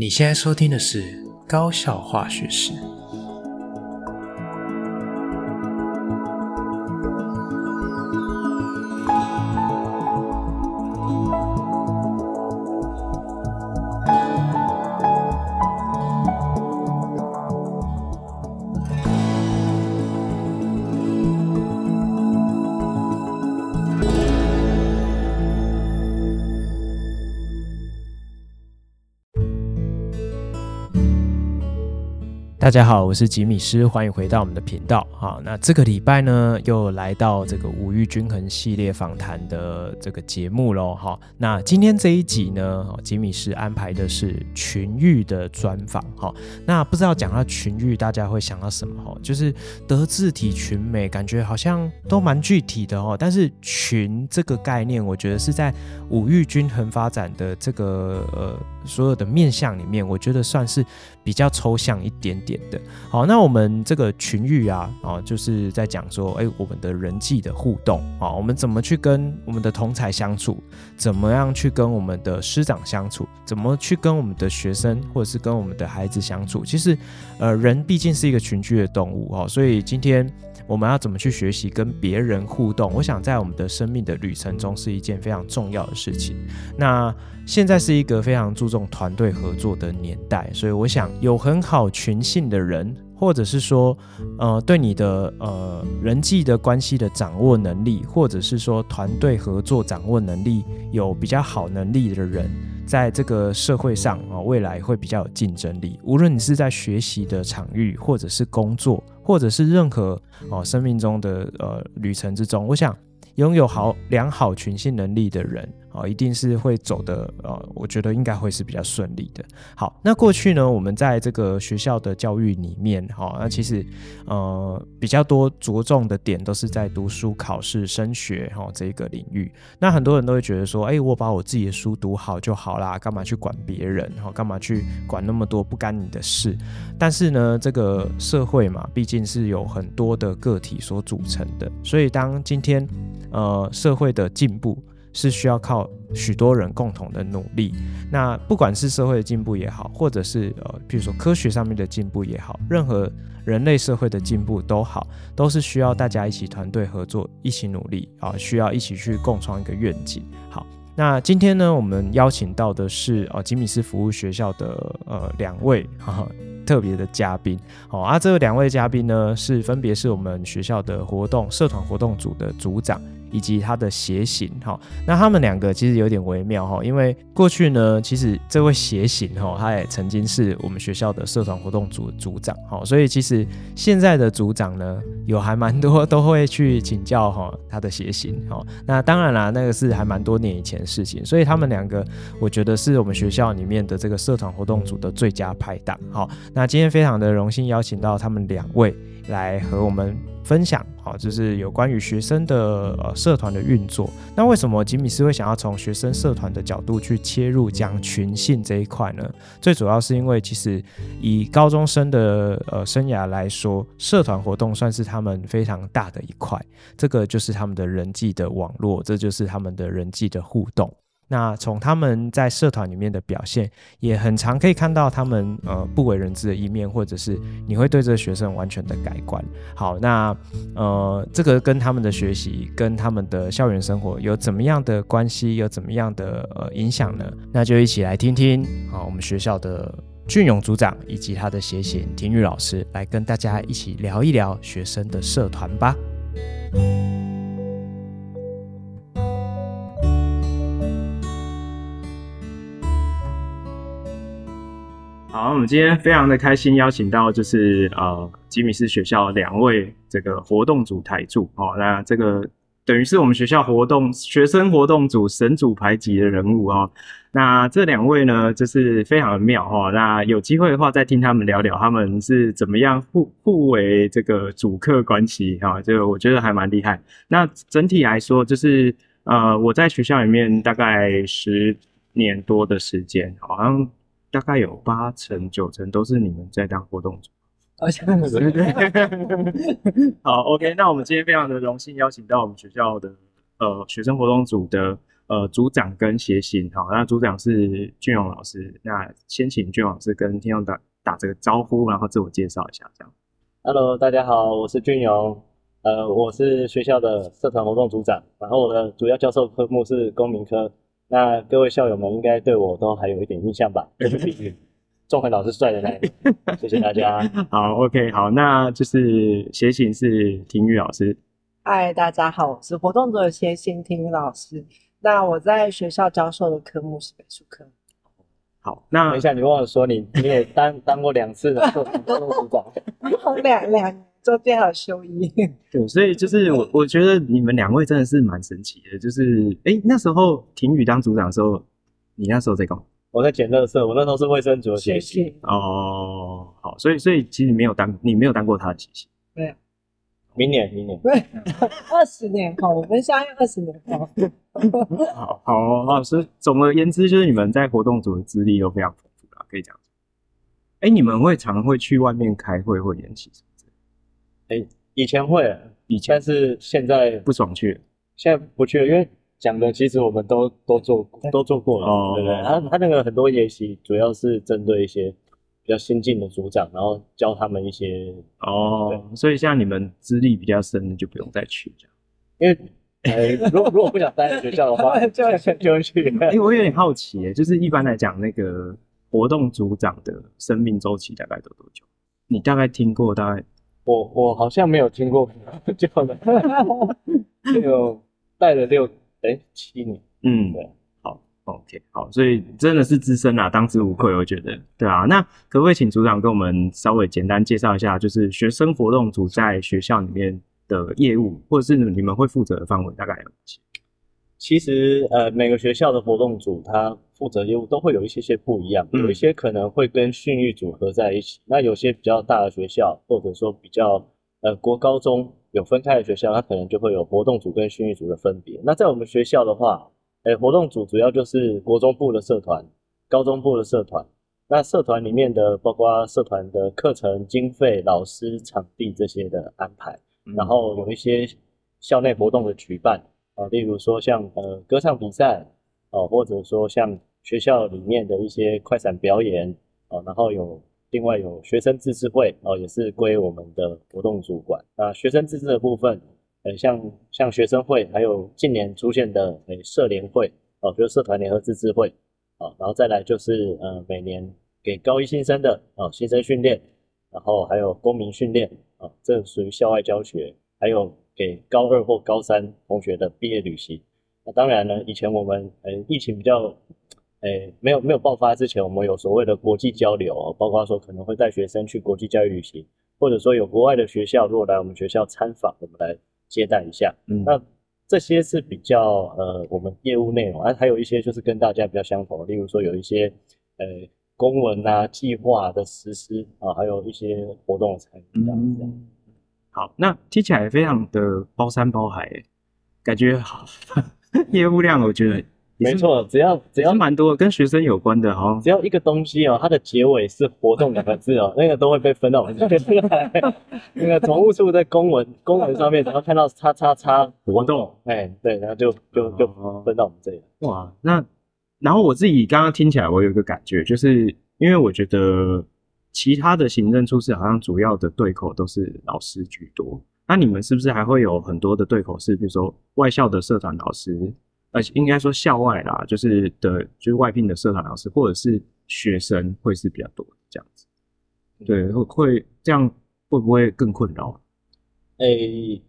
你现在收听的是高效化学史。大家好，我是吉米师，欢迎回到我们的频道。好，那这个礼拜呢，又来到这个五育均衡系列访谈的这个节目喽。好，那今天这一集呢，吉米师安排的是群育的专访。好，那不知道讲到群育，大家会想到什么？哈，就是德智体群美，感觉好像都蛮具体的哦。但是群这个概念，我觉得是在五育均衡发展的这个呃。所有的面向里面，我觉得算是比较抽象一点点的。好，那我们这个群育啊，啊，就是在讲说，哎，我们的人际的互动啊，我们怎么去跟我们的同才相处，怎么样去跟我们的师长相处，怎么去跟我们的学生或者是跟我们的孩子相处。其实，呃，人毕竟是一个群居的动物哦，所以今天。我们要怎么去学习跟别人互动？我想在我们的生命的旅程中是一件非常重要的事情。那现在是一个非常注重团队合作的年代，所以我想有很好群性的人，或者是说，呃，对你的呃人际的关系的掌握能力，或者是说团队合作掌握能力有比较好能力的人，在这个社会上啊，未来会比较有竞争力。无论你是在学习的场域，或者是工作。或者是任何哦生命中的呃旅程之中，我想拥有好良好群性能力的人。哦，一定是会走的，呃，我觉得应该会是比较顺利的。好，那过去呢，我们在这个学校的教育里面，哈、那其实呃比较多着重的点都是在读书、考试、升学，哈、哦，这个领域。那很多人都会觉得说，哎，我把我自己的书读好就好啦，干嘛去管别人？哈、哦，干嘛去管那么多不干你的事？但是呢，这个社会嘛，毕竟是有很多的个体所组成的，所以当今天呃社会的进步。是需要靠许多人共同的努力。那不管是社会的进步也好，或者是呃，譬如说科学上面的进步也好，任何人类社会的进步都好，都是需要大家一起团队合作，一起努力啊，需要一起去共创一个愿景。好，那今天呢，我们邀请到的是呃吉米斯服务学校的呃两位哈哈特别的嘉宾。好啊，这两位嘉宾呢，是分别是我们学校的活动社团活动组的组长。以及他的协行哈，那他们两个其实有点微妙哈，因为过去呢，其实这位协行哈，他也曾经是我们学校的社团活动组组长哈，所以其实现在的组长呢，有还蛮多 都会去请教哈他的协行哈。那当然啦，那个是还蛮多年以前的事情，所以他们两个我觉得是我们学校里面的这个社团活动组的最佳拍档。好，那今天非常的荣幸邀请到他们两位来和我们。分享好，就是有关于学生的呃社团的运作。那为什么吉米斯会想要从学生社团的角度去切入讲群性这一块呢？最主要是因为其实以高中生的呃生涯来说，社团活动算是他们非常大的一块。这个就是他们的人际的网络，这就是他们的人际的互动。那从他们在社团里面的表现，也很常可以看到他们呃不为人知的一面，或者是你会对这个学生完全的改观。好，那呃这个跟他们的学习，跟他们的校园生活有怎么样的关系，有怎么样的呃影响呢？那就一起来听听啊，我们学校的俊勇组长以及他的协行婷玉老师来跟大家一起聊一聊学生的社团吧。好，我们今天非常的开心，邀请到就是呃吉米斯学校两位这个活动组台柱哦，那这个等于是我们学校活动学生活动组神主牌级的人物哦。那这两位呢，就是非常的妙、哦。那有机会的话，再听他们聊聊他们是怎么样互互为这个主客关系哈，这个我觉得还蛮厉害。那整体来说，就是呃我在学校里面大概十年多的时间，好像。大概有八成九成都是你们在当活动组，而且对对对，好，OK，那我们今天非常的荣幸邀请到我们学校的呃学生活动组的呃组长跟协行，好，那组长是俊勇老师，那先请俊勇老师跟听众打打这个招呼，然后自我介绍一下，这样。Hello，大家好，我是俊勇，呃，我是学校的社团活动组长，然后我的主要教授科目是公民科，那各位校友们应该对我都还有一点印象吧？仲恒老师帅的那个，谢谢大家。好，OK，好，那就是协行是廷宇老师。嗨，大家好，我是活动组的协行廷宇老师。那我在学校教授的科目是美术科。好，那等一下你忘了说你你也当当过两次的活动组长，两两中间还有休一。对，所以就是我我觉得你们两位真的是蛮神奇的，就是哎、欸、那时候婷宇当组长的时候，你那时候在干嘛？我在捡垃圾，我那时候是卫生组的学习。哦，好，所以所以其实你没有当，你没有当过他的学习。没有，明年明年。对，二十年后，我们相约二十年后。好好好，所以总而言之，就是你们在活动组的资历都非常丰富啦，可以这样讲。哎、欸，你们会常会去外面开会或演习什么之类的？哎、欸，以前会，以前但是现在不爽去了，现在不去了，因为。讲的其实我们都都做过，都做过了，哦、对不对？他他那个很多演习主要是针对一些比较新进的组长，然后教他们一些哦。所以像你们资历比较深的就不用再去这样，因为哎，如果如果不想待在学校的话，就就会去。因为我有点好奇，就是一般来讲，那个活动组长的生命周期大概都多久？你大概听过？大概我我好像没有听过这样的，就带了六。哎、欸，七年，嗯，对，好，OK，好，所以真的是资深啊，当之无愧，我觉得，对啊，那可不可以请组长跟我们稍微简单介绍一下，就是学生活动组在学校里面的业务，或者是你们会负责的范围大概有哪些？其实，呃，每个学校的活动组它负责业务都会有一些些不一样，嗯、有一些可能会跟训育组合在一起，那有些比较大的学校，或者说比较呃国高中。有分开的学校，它可能就会有活动组跟训育组的分别。那在我们学校的话，诶、欸，活动组主要就是国中部的社团、高中部的社团。那社团里面的包括社团的课程经费、老师、场地这些的安排，嗯、然后有一些校内活动的举办啊，例如说像呃歌唱比赛哦、啊，或者说像学校里面的一些快闪表演啊，然后有。另外有学生自治会哦，也是归我们的活动主管。那学生自治的部分，呃，像像学生会，还有近年出现的诶社联会哦，就是社团联合自治会啊，然后再来就是呃每年给高一新生的啊新生训练，然后还有公民训练啊，这属于校外教学，还有给高二或高三同学的毕业旅行。那当然呢，以前我们呃疫情比较。哎、欸，没有没有爆发之前，我们有所谓的国际交流，包括说可能会带学生去国际教育旅行，或者说有国外的学校如果来我们学校参访，我们来接待一下。嗯，那这些是比较呃我们业务内容，啊，还有一些就是跟大家比较相同，例如说有一些呃公文啊、计划的实施啊，还有一些活动的参与这样子。嗯，好，那听起来非常的包山包海，感觉好 业务量，我觉得。没错，只要只要蛮多跟学生有关的哦，只要一个东西哦，它的结尾是“活动”两个字哦，那个都会被分到我们这边来。那个总务处在公文 公文上面，只要看到“叉叉叉”活动，哎，对，然后就就就分到我们这里。哇，那然后我自己刚刚听起来，我有一个感觉，就是因为我觉得其他的行政处室好像主要的对口都是老师居多，那你们是不是还会有很多的对口是，比如说外校的社团老师？而且应该说校外啦，就是的，就是外聘的社团老师或者是学生会是比较多这样子，对，会会这样会不会更困扰？诶、欸，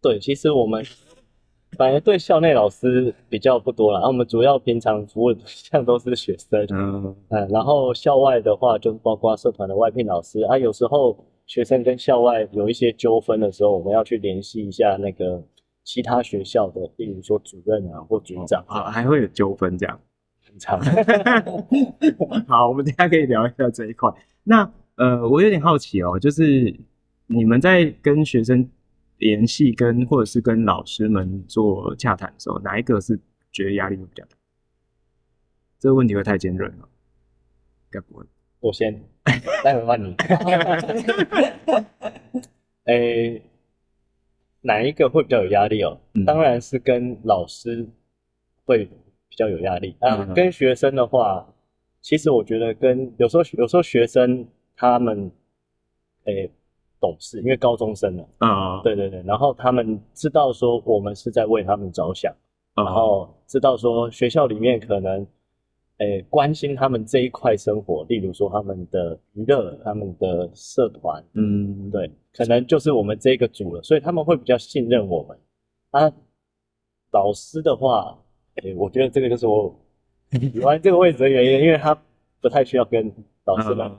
对，其实我们反而对校内老师比较不多啦，我们主要平常服务对象 都是学生，嗯，嗯，然后校外的话就包括社团的外聘老师啊，有时候学生跟校外有一些纠纷的时候，我们要去联系一下那个。其他学校的，例如说主任啊或组长啊，还会有纠纷这样，很长。好，我们等一下可以聊一下这一块。那呃，我有点好奇哦，就是你们在跟学生联系，跟或者是跟老师们做洽谈的时候，哪一个是觉得压力会比较大？这个问题会太尖锐了，该不会？我先，待会换你。哎、欸。哪一个会比较有压力哦？嗯、当然是跟老师会比较有压力。啊，跟学生的话，其实我觉得跟有时候有时候学生他们，诶。懂事，因为高中生了啊，uh, 对对对，然后他们知道说我们是在为他们着想，uh, 然后知道说学校里面可能，诶，关心他们这一块生活，例如说他们的娱乐、他们的社团，嗯，对，可能就是我们这个组了，所以他们会比较信任我们。啊，老师的话，诶，我觉得这个就是我喜欢这个位置的原因，因为他不太需要跟老师们，uh,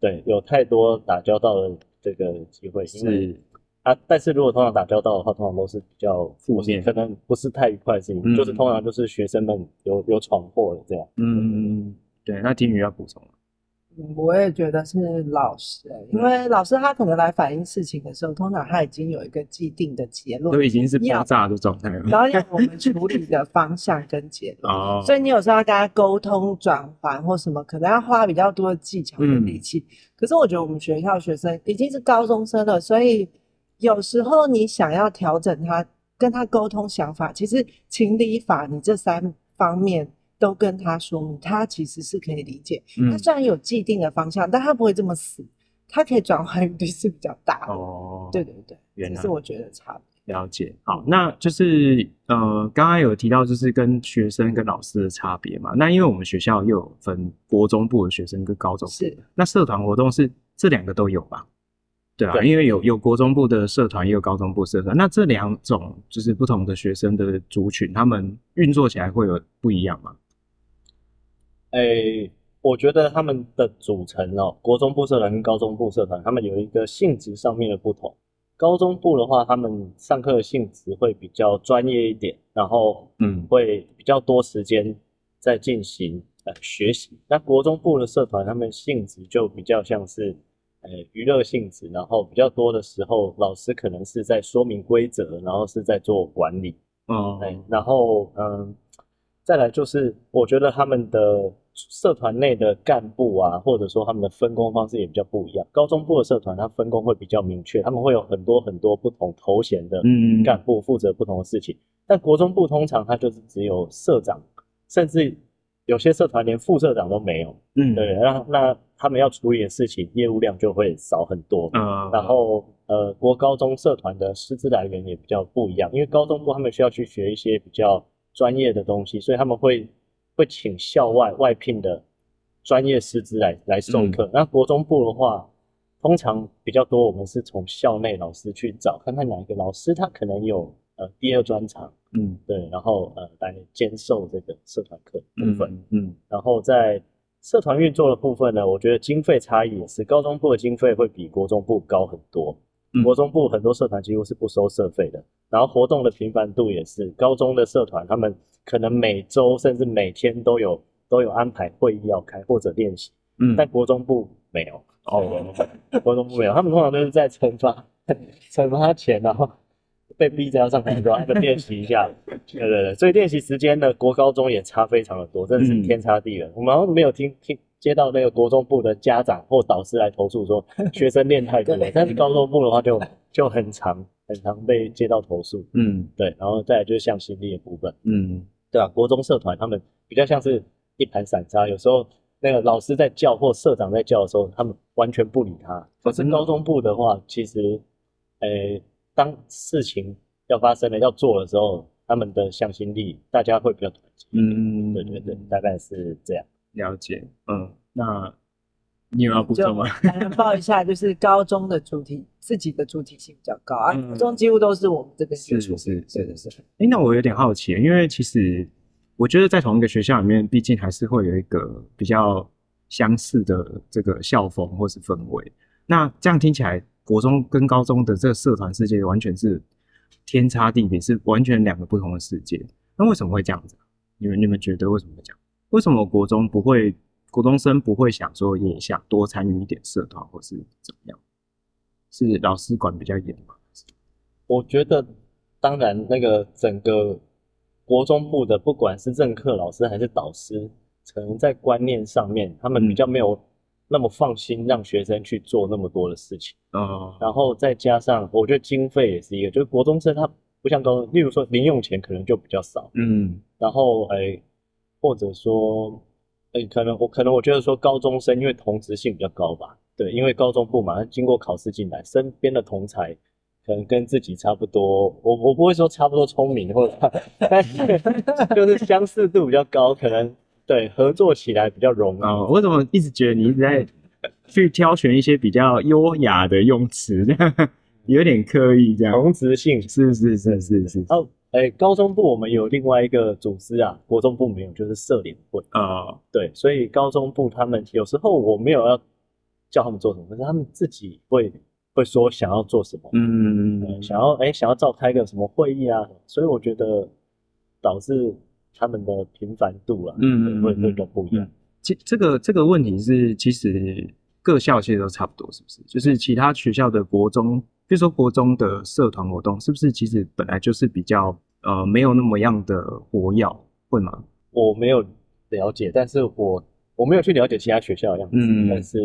对，有太多打交道的。这个机会是啊，但是如果通常打交道的话，通常都是比较负面，可能不是太愉快的事情，嗯、就是通常就是学生们有有闯祸了这样。嗯，对。那金鱼要补充吗？我也觉得是老师，因为老师他可能来反映事情的时候，通常他已经有一个既定的结论，都已经是爆炸的状态了，然后要我们处理的方向跟结论。哦，所以你有时候要跟他沟通转换或什么，可能要花比较多的技巧跟力气。嗯、可是我觉得我们学校学生已经是高中生了，所以有时候你想要调整他，跟他沟通想法，其实情理法你这三方面。都跟他说明，他其实是可以理解。嗯、他虽然有既定的方向，但他不会这么死，他可以转换余地是比较大的。哦，对对对，这是我觉得差别。了解。好，那就是呃，刚刚有提到就是跟学生跟老师的差别嘛。那因为我们学校又有分国中部的学生跟高中部，是那社团活动是这两个都有吧？对啊，对因为有有国中部的社团，也有高中部社团。那这两种就是不同的学生的族群，他们运作起来会有不一样吗？诶、欸，我觉得他们的组成哦，国中部社团跟高中部社团，他们有一个性质上面的不同。高中部的话，他们上课的性质会比较专业一点，然后嗯，会比较多时间在进行呃学习。那国中部的社团，他们性质就比较像是呃娱乐性质，然后比较多的时候，老师可能是在说明规则，然后是在做管理。嗯，哎，然后嗯。再来就是，我觉得他们的社团内的干部啊，或者说他们的分工方式也比较不一样。高中部的社团，它分工会比较明确，他们会有很多很多不同头衔的干部负责不同的事情。但国中部通常它就是只有社长，甚至有些社团连副社长都没有。嗯，对，那那他们要处理的事情业务量就会少很多。嗯，然后呃，国高中社团的师资来源也比较不一样，因为高中部他们需要去学一些比较。专业的东西，所以他们会会请校外外聘的专业师资来来授课。那、嗯、国中部的话，通常比较多，我们是从校内老师去找，看看哪一个老师他可能有呃第二专长，嗯，对，然后呃来兼授这个社团课部分，嗯，嗯然后在社团运作的部分呢，我觉得经费差异也是，高中部的经费会比国中部高很多。国中部很多社团几乎是不收社费的，然后活动的频繁度也是。高中的社团他们可能每周甚至每天都有都有安排会议要开或者练习，嗯，但国中部没有哦，国中部没有，他们通常都是在惩罚 惩罚前，然后被逼着要上台，说他们练习一下，对对对，所以练习时间呢，国高中也差非常的多，真的是天差地远。我们好像没有听听。接到那个国中部的家长或导师来投诉说 学生练太多，但是高中部的话就就很常很常被接到投诉。嗯，对，然后再来就是向心力的部分。嗯，对啊，国中社团他们比较像是一盘散沙，有时候那个老师在叫或社长在叫的时候，他们完全不理他。可是高中部的话，其实，诶，当事情要发生了要做的时候，他们的向心力大家会比较团结。嗯，对对对，大概是这样。了解，嗯，那你有要补充吗？来报一下，就是高中的主题，自己的主体性比较高啊，高中几乎都是我们这边是是是是是。哎，那我有点好奇，因为其实我觉得在同一个学校里面，毕竟还是会有一个比较相似的这个校风或是氛围。那这样听起来，国中跟高中的这个社团世界完全是天差地别，是完全两个不同的世界。那为什么会这样子？你们你们觉得为什么会这样？为什么国中不会，国中生不会想说也想多参与一点社团，或是怎么样？是老师管比较严吗？我觉得，当然，那个整个国中部的，不管是任课老师还是导师，可能在观念上面，他们比较没有那么放心让学生去做那么多的事情。嗯，然后再加上，我觉得经费也是一个，就是国中生他。不像高中，例如说零用钱可能就比较少，嗯，然后哎、欸，或者说哎、欸，可能我可能我觉得说高中生因为同质性比较高吧，对，因为高中部嘛，经过考试进来，身边的同才可能跟自己差不多，我我不会说差不多聪明或者，但是 就是相似度比较高，可能对合作起来比较容易。哦，我怎么一直觉得你一直在 去挑选一些比较优雅的用词，这样有点刻意这样。同质性是是是是是。哦，哎、欸，高中部我们有另外一个组织啊，国中部没有，就是社联会啊、哦。对，所以高中部他们有时候我没有要叫他们做什么，可是他们自己会。会说想要做什么，嗯，嗯，想要哎、欸，想要召开个什么会议啊，所以我觉得导致他们的频繁度啊，嗯，会会都不一样。这、嗯、这个这个问题是，其实各校其实都差不多，是不是？就是其他学校的国中，比如说国中的社团活动，是不是其实本来就是比较呃没有那么样的活跃，会吗？我没有了解，但是我我没有去了解其他学校的样子，嗯，但是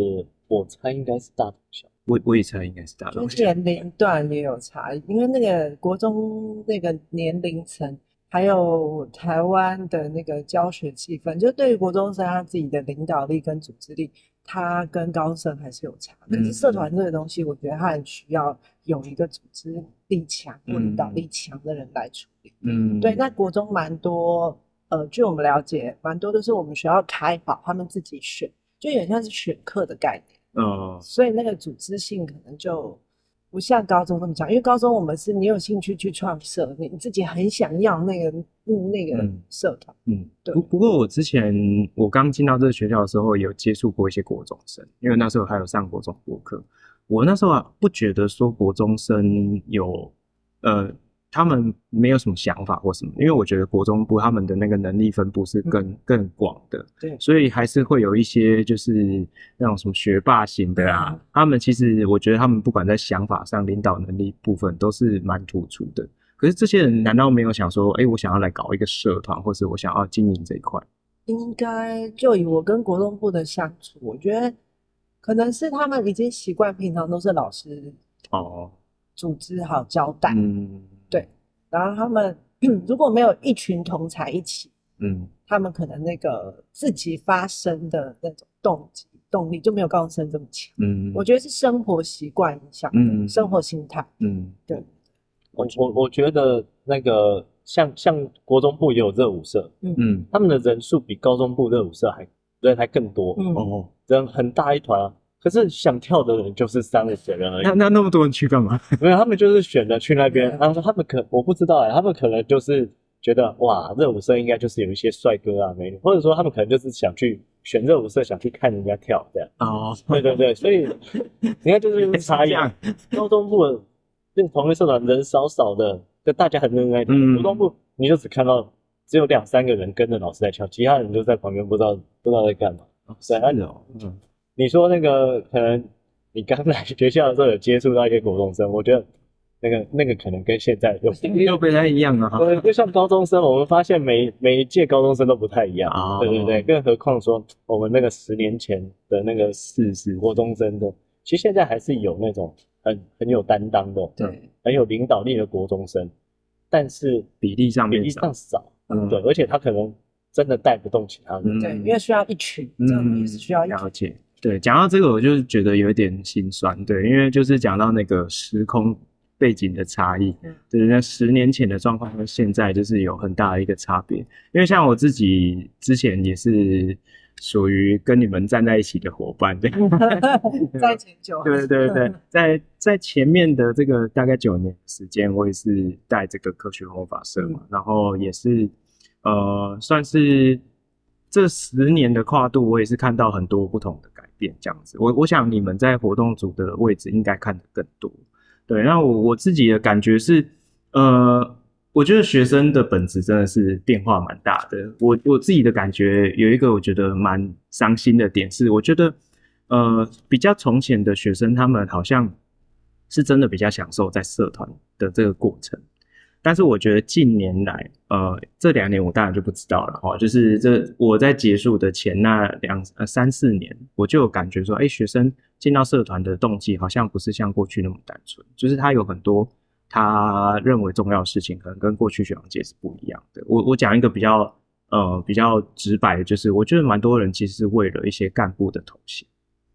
我猜应该是大同小。我我也猜应该是大同，小年龄段也有差，因为那个国中那个年龄层，还有台湾的那个教学气氛，就对于国中生他自己的领导力跟组织力，他跟高生还是有差。可是社团这个东西，我觉得他很需要有一个组织力强或领导力强的人来处理。嗯，对。那国中蛮多，呃，据我们了解，蛮多都是我们学校开好，他们自己选，就有点像是选课的概念。嗯，所以那个组织性可能就不像高中那么强，因为高中我们是你有兴趣去创社，你自己很想要那个嗯那个社团，嗯，对。不不过我之前我刚进到这个学校的时候，有接触过一些国中生，因为那时候还有上国中国课，我那时候啊不觉得说国中生有呃。他们没有什么想法或什么，因为我觉得国中部他们的那个能力分布是更、嗯、更广的，对，所以还是会有一些就是那种什么学霸型的啊，嗯、他们其实我觉得他们不管在想法上、领导能力部分都是蛮突出的。可是这些人难道没有想说，哎，我想要来搞一个社团，或是我想要经营这一块？应该就以我跟国中部的相处，我觉得可能是他们已经习惯平常都是老师哦组织好交代，嗯。然后他们如果没有一群同才一起，嗯，他们可能那个自己发声的那种动机动力就没有高中生这么强。嗯，我觉得是生活习惯影响，嗯，生活心态，嗯，对。我我我觉得那个像像国中部也有热舞社，嗯嗯，他们的人数比高中部热舞社还人还更多，嗯哦，人很大一团啊。可是想跳的人就是三五个人而已。那那那么多人去干嘛？没有，他们就是选择去那边。然后说他们可我不知道哎，他们可能就是觉得哇，热舞社应该就是有一些帅哥啊美女，或者说他们可能就是想去选热舞社，想去看人家跳这样。哦，对对对，所以你看就是差异。高中部的那同一社团人少少的，就大家很认真在跳。国中部你就只看到只有两三个人跟着老师在跳，其他人就在旁边不知道不知道在干嘛。哦是哦，嗯。你说那个可能你刚来学校的时候有接触到一些国中生，我觉得那个那个可能跟现在又 又不太一样了哈。对，就像高中生，我们发现每每一届高中生都不太一样。啊、哦，对对对，更何况说我们那个十年前的那个是是国中生的，其实现在还是有那种很很有担当的，对，很有领导力的国中生，但是比例上面比例上少，嗯，对，而且他可能真的带不动其他人，对，因为需要一群，这样也是需要一群。了解。对，讲到这个，我就觉得有一点心酸。对，因为就是讲到那个时空背景的差异，嗯，对，那十年前的状况跟现在就是有很大的一个差别。因为像我自己之前也是属于跟你们站在一起的伙伴，对，在前九，对对对，在在前面的这个大概九年时间，我也是带这个科学魔法社嘛，嗯，然后也是呃，算是这十年的跨度，我也是看到很多不同的改变这样子，我我想你们在活动组的位置应该看得更多。对，那我我自己的感觉是，呃，我觉得学生的本质真的是变化蛮大的。我我自己的感觉有一个我觉得蛮伤心的点是，我觉得呃比较从前的学生，他们好像是真的比较享受在社团的这个过程。但是我觉得近年来，呃，这两年我当然就不知道了哈。就是这我在结束的前那两呃三四年，我就有感觉说，哎，学生进到社团的动机好像不是像过去那么单纯，就是他有很多他认为重要的事情，可能跟过去学长姐是不一样的。我我讲一个比较呃比较直白的，就是我觉得蛮多人其实是为了一些干部的头衔，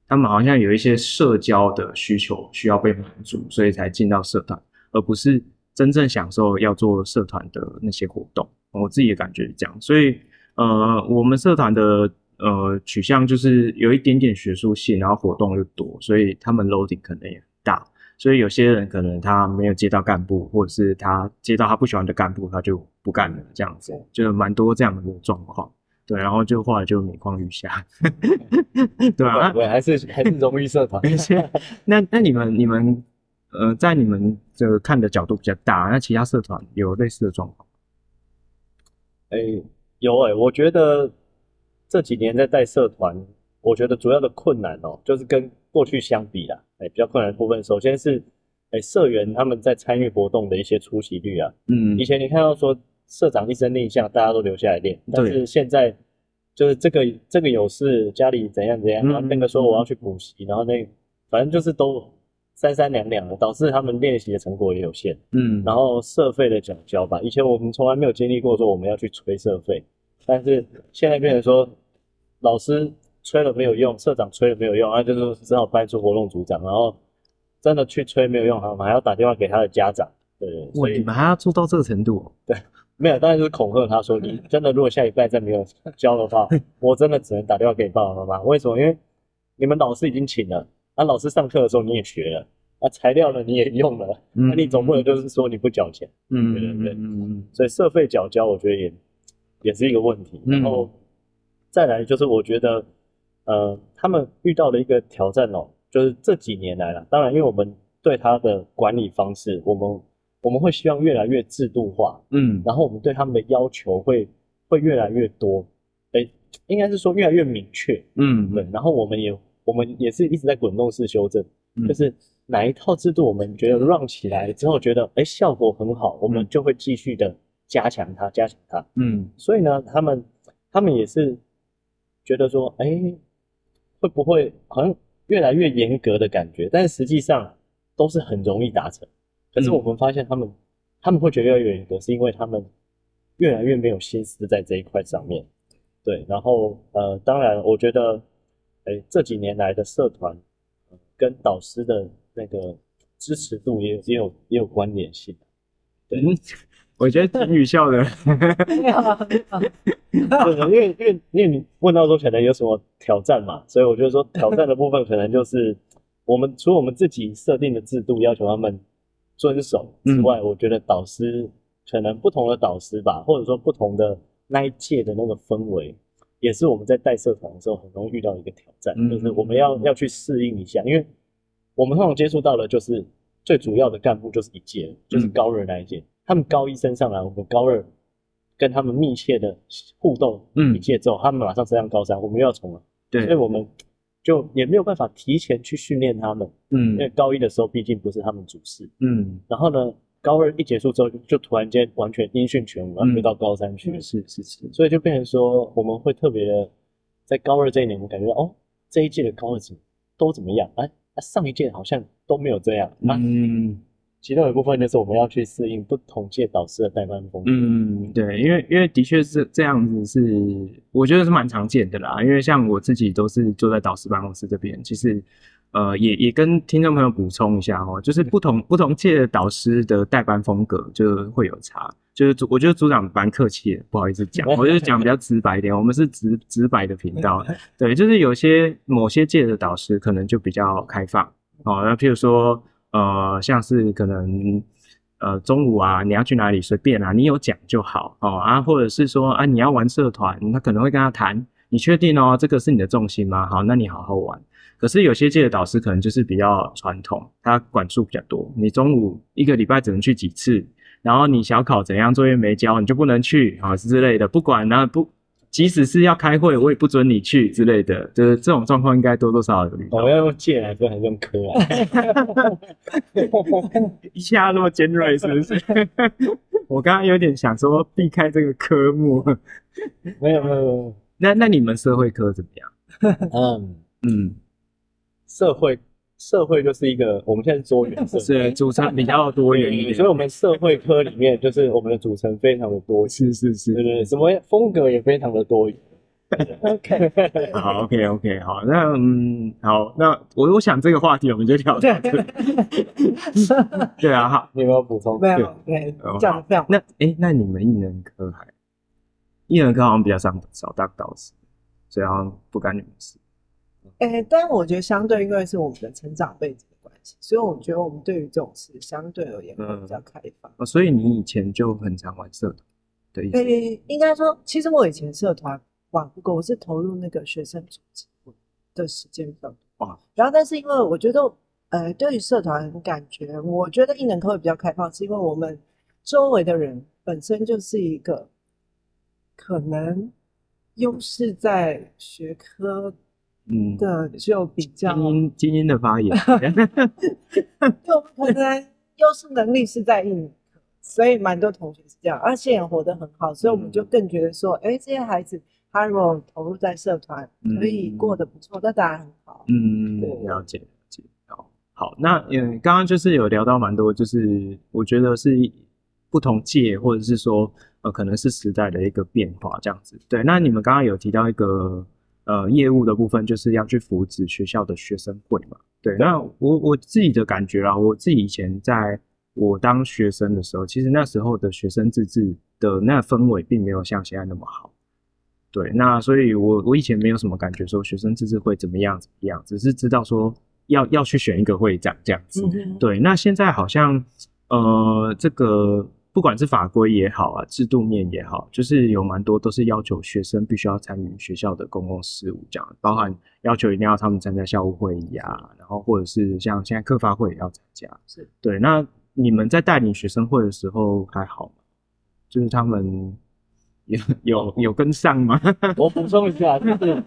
他们好像有一些社交的需求需要被满足，所以才进到社团，而不是真正享受要做社团的那些活动。我自己的感觉是这样，所以呃，我们社团的。呃，取向就是有一点点学术性，然后活动又多，所以他们 loading 可能也很大。所以有些人可能他没有接到干部，或者是他接到他不喜欢的干部，他就不干了，这样子就蛮多这样的状况。对，然后就后来就每况愈下。对啊，对，还是还是荣誉社团。那那你们你们呃，在你们这个看的角度比较大，那其他社团有类似的状况？哎、欸，有哎、欸，我觉得。这几年在带社团，我觉得主要的困难哦，就是跟过去相比啦，哎，比较困难的部分，首先是，哎，社员他们在参与活动的一些出席率啊，嗯，以前你看到说社长一声令下，大家都留下来练，但是现在就是这个这个有事家里怎样怎样，然后那个说我要去补习，然后那反正就是都三三两两的，导致他们练习的成果也有限，嗯，然后社费的缴交吧，以前我们从来没有经历过说我们要去催社费。但是现在变成说，老师催了没有用，社长催了没有用，啊，就是只好搬出活动组长，然后真的去催没有用，我们还要打电话给他的家长，对，所以你们还要做到这个程度？对，没有，当然就是恐吓他说，你真的如果下礼拜再没有交的话，我真的只能打电话给你爸爸妈妈。为什么？因为你们老师已经请了，啊，老师上课的时候你也学了，啊，材料呢你也用了，那、嗯、你总不能就是说你不缴钱，嗯，对对对，嗯嗯，所以社费缴交，我觉得也。也是一个问题，然后再来就是我觉得，呃，他们遇到的一个挑战哦，就是这几年来了，当然因为我们对他的管理方式，我们我们会希望越来越制度化，嗯，然后我们对他们的要求会会越来越多，诶，应该是说越来越明确，嗯，对，然后我们也我们也是一直在滚动式修正，就是哪一套制度我们觉得 run 起来之后觉得诶效果很好，我们就会继续的。加强它，加强它，嗯，所以呢，他们他们也是觉得说，哎、欸，会不会好像越来越严格的感觉？但是实际上都是很容易达成。可是我们发现他们、嗯、他们会觉得越来越严格，是因为他们越来越没有心思在这一块上面。对，然后呃，当然，我觉得，哎、欸，这几年来的社团跟导师的那个支持度也也有也有关联性。对。嗯我觉得挺语效的，对啊，因为因为因为你问到说可能有什么挑战嘛，所以我觉得说挑战的部分可能就是我们除了我们自己设定的制度要求他们遵守之外，我觉得导师可能不同的导师吧，或者说不同的那一届的那个氛围，也是我们在带社团的时候很容易遇到一个挑战，就是我们要要去适应一下，因为我们通常接触到的就是最主要的干部就是一届，就是高二那一届。他们高一升上来，我们高二跟他们密切的互动一届之后，嗯、他们马上升上高三，我们又要重了。对，所以我们就也没有办法提前去训练他们。嗯，因为高一的时候毕竟不是他们主事。嗯，然后呢，高二一结束之后，就突然间完全音讯全无，然后回到高三去。是是是，所以就变成说，我们会特别的在高二这一年，我们感觉哦，这一届的高二怎么都怎么样？哎，上一届好像都没有这样。嗯。其中有一部分就是我们要去适应不同届导师的带班风格。嗯，对，因为因为的确是这样子，是我觉得是蛮常见的啦。因为像我自己都是坐在导师办公室这边，其实呃也也跟听众朋友补充一下哦，就是不同不同届的导师的代班风格就会有差。就是组，我觉得组长蛮客气的，不好意思讲，我就讲比较直白一点，我们是直直白的频道。对，就是有些某些届的导师可能就比较开放哦，那譬如说。呃，像是可能呃中午啊，你要去哪里随便啊，你有讲就好哦啊，或者是说啊，你要玩社团，他可能会跟他谈，你确定哦，这个是你的重心吗？好，那你好好玩。可是有些届的导师可能就是比较传统，他管束比较多，你中午一个礼拜只能去几次，然后你小考怎样作业没交，你就不能去啊之类的，不管那不。即使是要开会，我也不准你去之类的，就是这种状况应该多多少少有遇到。我要用借来跟还是用科啊？一下那么尖锐是不是？我刚刚有点想说避开这个科目。没有没有没有。那那你们社会科怎么样？嗯嗯，社会社会就是一个我们现在是多元社会，是组成比较多元一点，所以我们社会科里面就是我们的组成非常的多元，是是是，对对对，什么风格也非常的多元。OK，好，OK OK，好，那嗯，好，那我我想这个话题我们就聊到这。对啊，好，你有没有补充？没有，对，这样这样。那哎，那你们艺能科还艺能科好像比较少少当导师，所以好像不干你们事。哎，但我觉得相对，因为是我们的成长背景的关系，所以我觉得我们对于这种事相对而言会比较开放。哦，所以你以前就很常玩社团的意思？哎，应该说，其实我以前社团。玩不过，我是投入那个学生组织的时间比较多。哇，然后但是因为我觉得，呃，对于社团感觉，我觉得艺能科会比较开放，是因为我们周围的人本身就是一个可能优势在学科，嗯的就比较精英精英的发言，就可能优势能力是在艺能科，所以蛮多同学是这样，而且也活得很好，所以我们就更觉得说，哎、嗯，这些孩子。他如果投入在社团，可以过得不错，那当然很好。嗯，了解了解。好，好，那嗯，刚刚就是有聊到蛮多，就是我觉得是不同界，或者是说呃，可能是时代的一个变化这样子。对，那你们刚刚有提到一个呃业务的部分，就是要去扶持学校的学生会嘛？对，那我我自己的感觉啊，我自己以前在我当学生的时候，其实那时候的学生自治的那氛围，并没有像现在那么好。对，那所以我，我我以前没有什么感觉，说学生自治会怎么样怎么样，只是知道说要要去选一个会长这样子。嗯、对，那现在好像，呃，这个不管是法规也好啊，制度面也好，就是有蛮多都是要求学生必须要参与学校的公共事务，这样包含要求一定要他们参加校务会议啊，然后或者是像现在课发会也要参加。是对，那你们在带领学生会的时候还好吗？就是他们。有有有跟上吗？我补充一下，就是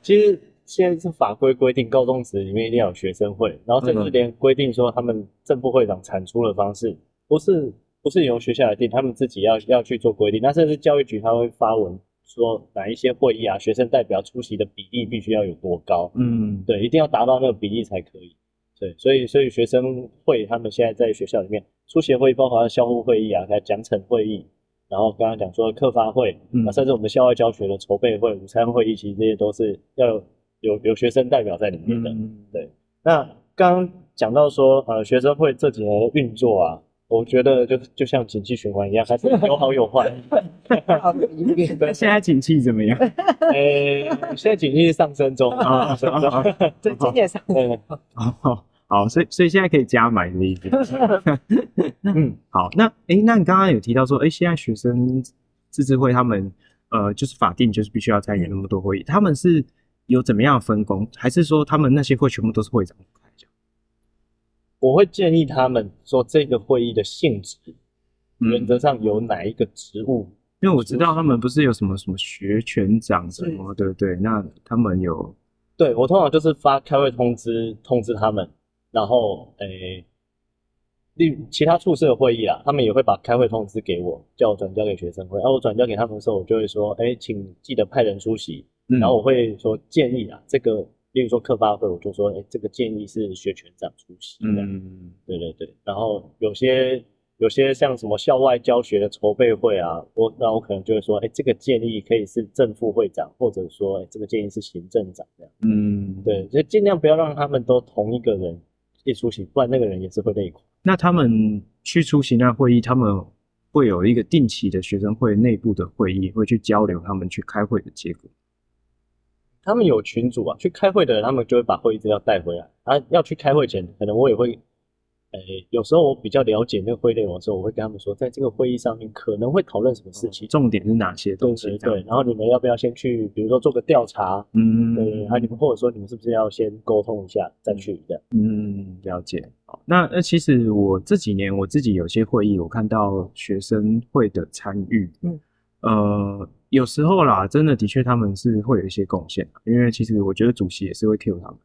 其实现在是法规规定，高中职里面一定要有学生会，然后甚至连规定说他们正副会长产出的方式，不是不是由学校来定，他们自己要要去做规定。那甚至教育局他会发文说哪一些会议啊，学生代表出席的比例必须要有多高，嗯，对，一定要达到那个比例才可以。对，所以所以学生会他们现在在学校里面出席会议，包括校务会议啊，还有奖惩会议。然后刚刚讲说课发会，嗯，甚至我们校外教学的筹备会、午餐会议，其实这些都是要有有，有学生代表在里面的。嗯、对，那刚刚讲到说，呃，学生会这几年的运作啊，我觉得就就像景气循环一样，还是有好有坏。对，现在景气怎么样？诶、欸，现在景气是上升中啊，上升中，对，今年上升。好，所以所以现在可以加买的意思。嗯，好，那诶、欸，那你刚刚有提到说，诶、欸，现在学生自治会他们呃，就是法定就是必须要参与那么多会议，他们是有怎么样的分工，还是说他们那些会全部都是会长？我会建议他们说，这个会议的性质原则上有哪一个职务、嗯？因为我知道他们不是有什么什么学权长什么，对不对？那他们有？对，我通常就是发开会通知通知他们。然后，诶，另其他处室的会议啊，他们也会把开会通知给我，叫我转交给学生会。然后我转交给他们的时候，我就会说，诶，请记得派人出席。嗯、然后我会说建议啊，这个，例如说课发会，我就说，诶，这个建议是学全长出席。嗯，对对对。然后有些有些像什么校外教学的筹备会啊，我那我可能就会说，诶，这个建议可以是正副会长，或者说，诶，这个建议是行政长这样。嗯，对，就尽量不要让他们都同一个人。一出席，不然那个人也是会累垮。那他们去出席那会议，他们会有一个定期的学生会内部的会议，会去交流他们去开会的结果。他们有群组啊，去开会的人，他们就会把会议资料带回来。啊，要去开会前，可能我也会。诶、欸，有时候我比较了解那个会内容的时候，我会跟他们说，在这个会议上面可能会讨论什么事情，重点是哪些东西？对，对，然后你们要不要先去，比如说做个调查？嗯，对，还有你们或者说你们是不是要先沟通一下再去这样？嗯，了解。好，那那其实我这几年我自己有些会议，我看到学生会的参与，嗯，呃，有时候啦，真的的确他们是会有一些贡献，因为其实我觉得主席也是会 cue 他们。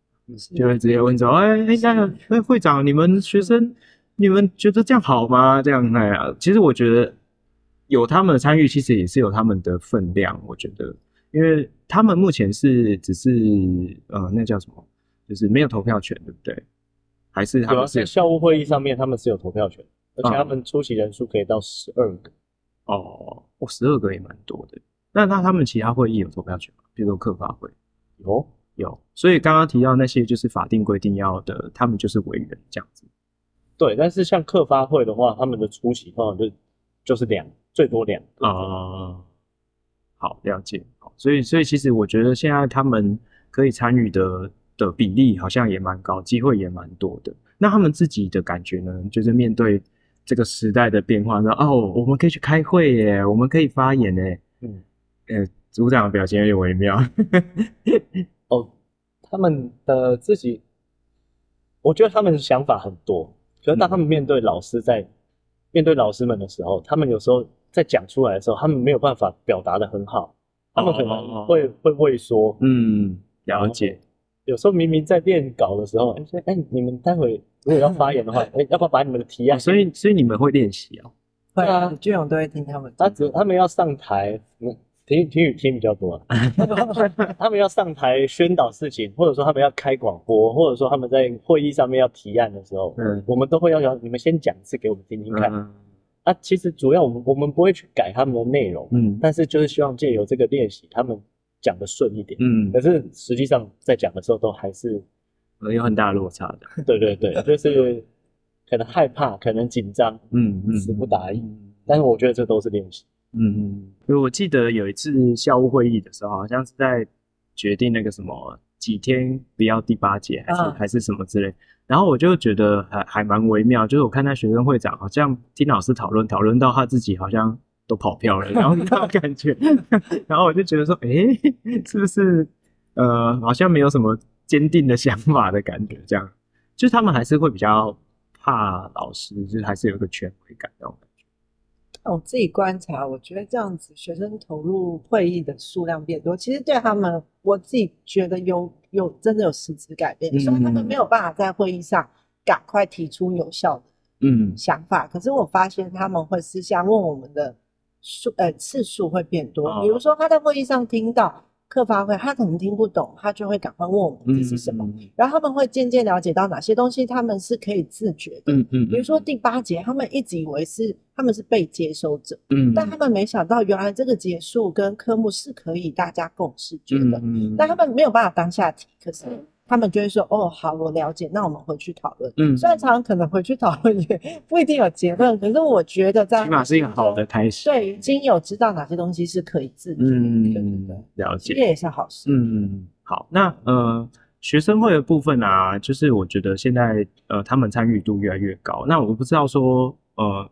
就会直接问说：“哎哎，那个哎，会长，你们学生，你们觉得这样好吗？这样哎呀，其实我觉得有他们的参与，其实也是有他们的分量。我觉得，因为他们目前是只是呃，那叫什么，就是没有投票权，对不对？还是他们是在校务会议上面他们是有投票权，而且他们出席人数可以到十二个。哦，我十二个也蛮多的。那那他们其他会议有投票权吗？比如说客发会，有有。所以刚刚提到那些就是法定规定要的，他们就是委员这样子。对，但是像客发会的话，他们的出席通常就就是两，最多两个。啊，好，了解。好，所以所以其实我觉得现在他们可以参与的的比例好像也蛮高，机会也蛮多的。那他们自己的感觉呢？就是面对这个时代的变化，呢哦，我们可以去开会耶，我们可以发言耶。嗯，呃，组长的表情有点微妙。哦，他们的自己，我觉得他们的想法很多。可是当他们面对老师在、嗯、面对老师们的时候，他们有时候在讲出来的时候，他们没有办法表达的很好，他们可能会、哦、会畏缩。嗯，了解。有时候明明在练稿的时候，哎、欸，你们待会如果要发言的话，哎、欸，要不要把你们的提案？所以，所以你们会练习哦。会啊，俊勇都会听他们。他只他们要上台，嗯，听听雨听比较多。他们要上台宣导事情，或者说他们要开广播，或者说他们在会议上面要提案的时候，嗯，我们都会要求你们先讲一次给我们听听看。嗯、啊，其实主要我们我们不会去改他们的内容，嗯，但是就是希望借由这个练习，他们。讲的顺一点，嗯，可是实际上在讲的时候都还是有很大的落差的。对对对，就是可能害怕，可能紧张，嗯嗯，词不达意。但是我觉得这都是练习。嗯嗯，因为我记得有一次校务会议的时候，好像是在决定那个什么几天不要第八节，还是、啊、还是什么之类。然后我就觉得还还蛮微妙，就是我看他学生会长好像听老师讨论，讨论到他自己好像。都跑票了，然后那种感觉，然后我就觉得说，哎、欸，是不是呃，好像没有什么坚定的想法的感觉？这样，就是他们还是会比较怕老师，就是还是有一个权威感那种我自己观察，我觉得这样子学生投入会议的数量变多，其实对他们，我自己觉得有有真的有实质改变，所以他们没有办法在会议上赶快提出有效的嗯想法。嗯、可是我发现他们会私下问我们的。数呃次数会变多，比如说他在会议上听到课发挥，他可能听不懂，他就会赶快问我们这是什么，嗯嗯、然后他们会渐渐了解到哪些东西他们是可以自觉的，嗯嗯，比如说第八节，他们一直以为是他们是被接收者，嗯，但他们没想到原来这个结束跟科目是可以大家共识觉的，嗯，但他们没有办法当下提，可是。他们就会说：“哦，好，我了解。那我们回去讨论。嗯，虽然常常可能回去讨论也不一定有结论，可是我觉得在起码是一个好的开始。对，已经有知道哪些东西是可以自己的，嗯，对对对，了解，这也是好事。嗯，好。那呃，学生会的部分啊，就是我觉得现在呃，他们参与度越来越高。那我不知道说呃，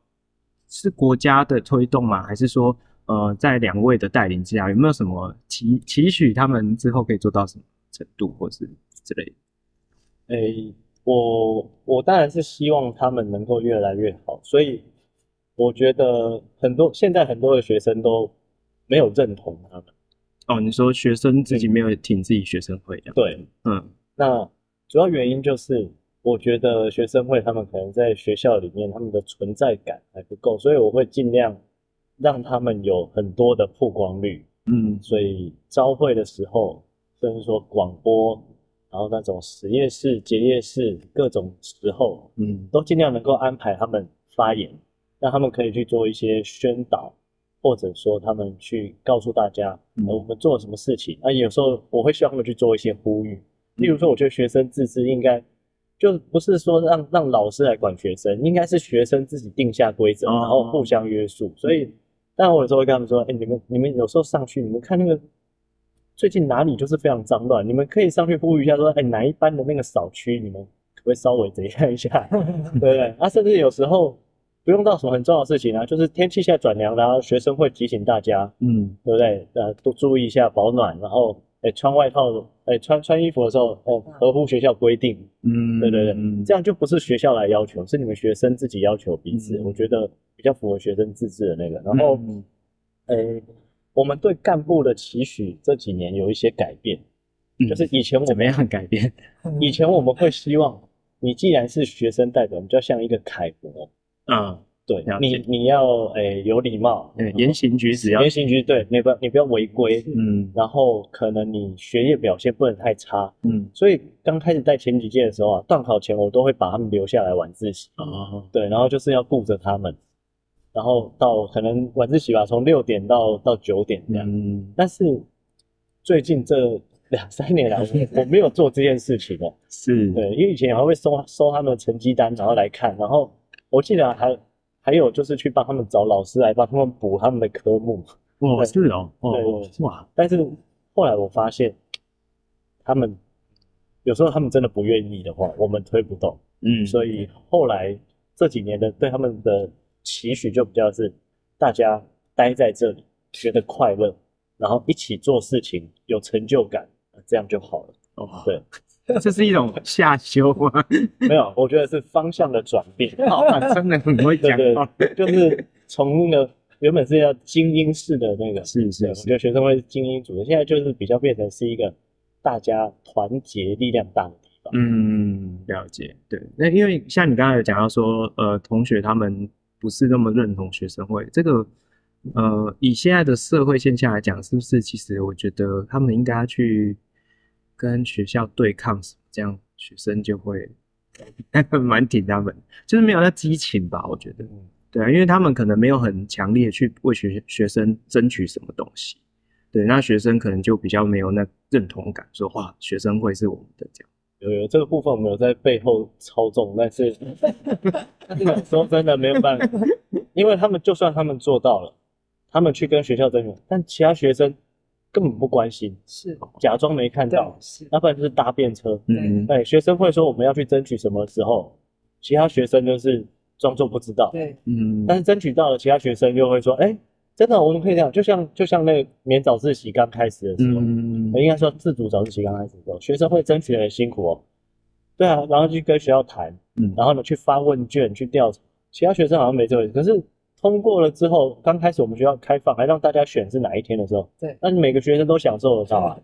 是国家的推动吗？还是说呃，在两位的带领之下，有没有什么期期许他们之后可以做到什么程度，或是？之类的，诶、欸，我我当然是希望他们能够越来越好，所以我觉得很多现在很多的学生都没有认同他们。哦，你说学生自己没有挺自己学生会这样？对，嗯，那主要原因就是我觉得学生会他们可能在学校里面他们的存在感还不够，所以我会尽量让他们有很多的曝光率。嗯，所以招会的时候，甚至说广播。然后那种实验室、结业式各种时候，嗯，都尽量能够安排他们发言，让他们可以去做一些宣导，或者说他们去告诉大家，嗯，我们做了什么事情。那有时候我会希望他们去做一些呼吁，例如说，我觉得学生自治应该就不是说让让老师来管学生，应该是学生自己定下规则，然后互相约束。所以，但我有时候会跟他们说，哎，你们你们有时候上去，你们看那个。最近哪里就是非常脏乱，你们可以上去呼吁一下，说，哎，哪一班的那个扫区，你们可不可以稍微怎样一下，对不对？啊，甚至有时候不用到什么很重要的事情啊，就是天气现在转凉，然后学生会提醒大家，嗯，对不对？呃，多注意一下保暖，然后，哎，穿外套，哎，穿穿衣服的时候，哦，合乎学校规定，嗯，对对对，这样就不是学校来要求，是你们学生自己要求彼此，我觉得比较符合学生自治的那个，然后，哎。我们对干部的期许这几年有一些改变，嗯、就是以前我们怎么样改变？以前我们会希望你既然是学生代表，你就要像一个楷模，嗯，对，你你要诶、欸、有礼貌，对，言行举止要言行举止对，你不要你不要违规，嗯，然后可能你学业表现不能太差，嗯，所以刚开始在前几届的时候啊，段考前我都会把他们留下来晚自习，哦，对，然后就是要顾着他们，然后到可能晚自习吧，从六点到到九点这样，嗯，但是最近这 两三年来，我我没有做这件事情哦，是对，因为以前还会收收他们的成绩单，然后来看，然后我记得还。还有就是去帮他们找老师来帮他们补他们的科目。哦，是哦，哦，对哇！但是后来我发现，他们有时候他们真的不愿意的话，我们推不动。嗯，所以后来这几年的对他们的期许就比较是，大家待在这里觉得快乐，然后一起做事情有成就感，这样就好了。哦，对。这是一种下修吗？没有，我觉得是方向的转变。好，真的很会讲就是从那个原本是要精英式的那个，是是，是，我觉得学生会精英组织，现在就是比较变成是一个大家团结力量大的地方。嗯，了解。对，那因为像你刚才有讲到说，呃，同学他们不是那么认同学生会这个，呃，以现在的社会现象来讲，是不是？其实我觉得他们应该去。跟学校对抗，这样学生就会 蛮挺他们，就是没有那激情吧？我觉得，对啊，因为他们可能没有很强烈去为学学生争取什么东西，对，那学生可能就比较没有那认同感，说哇，学生会是我们的这样。有有这个部分我们有在背后操纵，但是 说真的没有办法，因为他们就算他们做到了，他们去跟学校争取，但其他学生。根本不关心，是假装没看到，是，要不然就是搭便车。嗯，对，学生会说我们要去争取什么时候，其他学生就是装作不知道。对，嗯，但是争取到了，其他学生又会说，哎、欸，真的我们可以这样，就像就像那个免早自习刚开始的时候，嗯，应该说自主早自习刚开始的时候，学生会争取的很辛苦哦。对啊，然后去跟学校谈，嗯，然后呢去发问卷去调查，其他学生好像没这回事，可是。通过了之后，刚开始我们学校开放，还让大家选是哪一天的时候，对，那你每个学生都享受得到啊。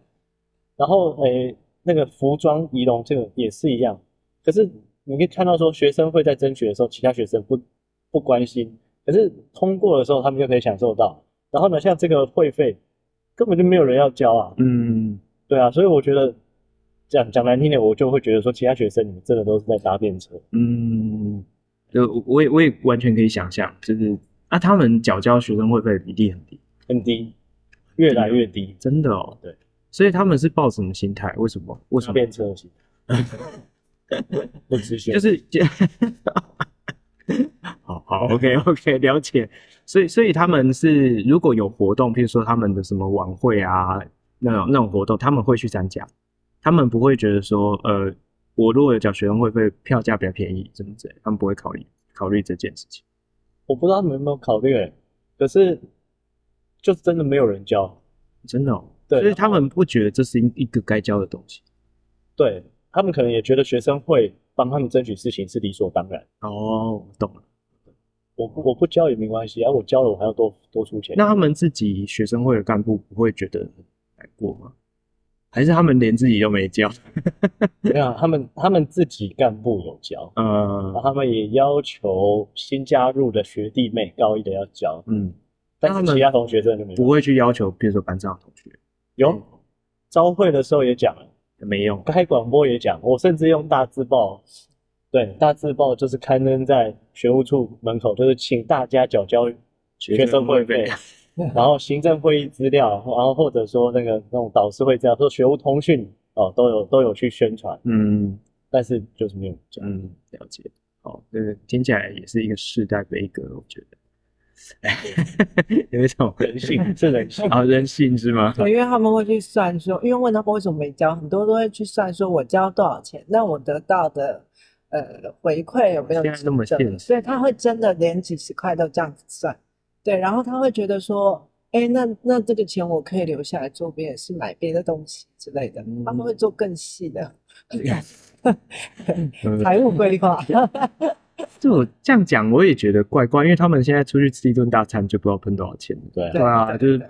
然后，诶、欸，那个服装仪容这个也是一样。可是你可以看到说，学生会在争取的时候，其他学生不不关心。可是通过的时候，他们就可以享受到。然后呢，像这个会费，根本就没有人要交啊。嗯，对啊，所以我觉得讲讲难听点，我就会觉得说，其他学生你们真的都是在搭便车。嗯，就我也我也完全可以想象，就是。啊，他们缴交学生会费比例很低，很低，越来越低，真的哦。对，所以他们是抱什么心态？为什么？为什么？便车心态。不直选，就是，好好，OK OK，了解。所以，所以他们是如果有活动，譬如说他们的什么晚会啊，那种那种活动，他们会去参加。他们不会觉得说，呃，我如果有缴学生会费，票价比较便宜，怎么怎样，他们不会考虑考虑这件事情。我不知道他们有没有考虑诶，可是就真的没有人教，真的哦。对，所以他们不觉得这是一个该教的东西。对，他们可能也觉得学生会帮他们争取事情是理所当然。哦，我懂了。我不我不交也没关系啊，我交了我还要多多出钱。那他们自己学生会的干部不会觉得很难过吗？还是他们连自己都没教？没有，他们他们自己干部有教，嗯，他们也要求新加入的学弟妹高一的要教，嗯，但是其他同学真的就没不会去要求，比如说班上的同学有，招会的时候也讲了，没用，开广播也讲，我甚至用大字报，对，大字报就是刊登在学务处门口，就是请大家缴交学生会费。然后行政会议资料，然后或者说那个那种导师会这样，说学务通讯哦，都有都有去宣传，嗯，但是就是没有讲，嗯，了解，哦，那个听起来也是一个世代悲歌，我觉得，有一种人性 是人性啊，人性是吗？对，因为他们会去算说，因为问他们为什么没交，很多都会去算说，我交多少钱，那我得到的呃回馈有没有？现在那么现实，所以他会真的连几十块都这样子算。对，然后他会觉得说，哎，那那这个钱我可以留下来做别的事，买别的东西之类的。他们会做更细的 财务规划。就这样讲，我也觉得怪怪，因为他们现在出去吃一顿大餐就不知道喷多少钱。对对啊，就是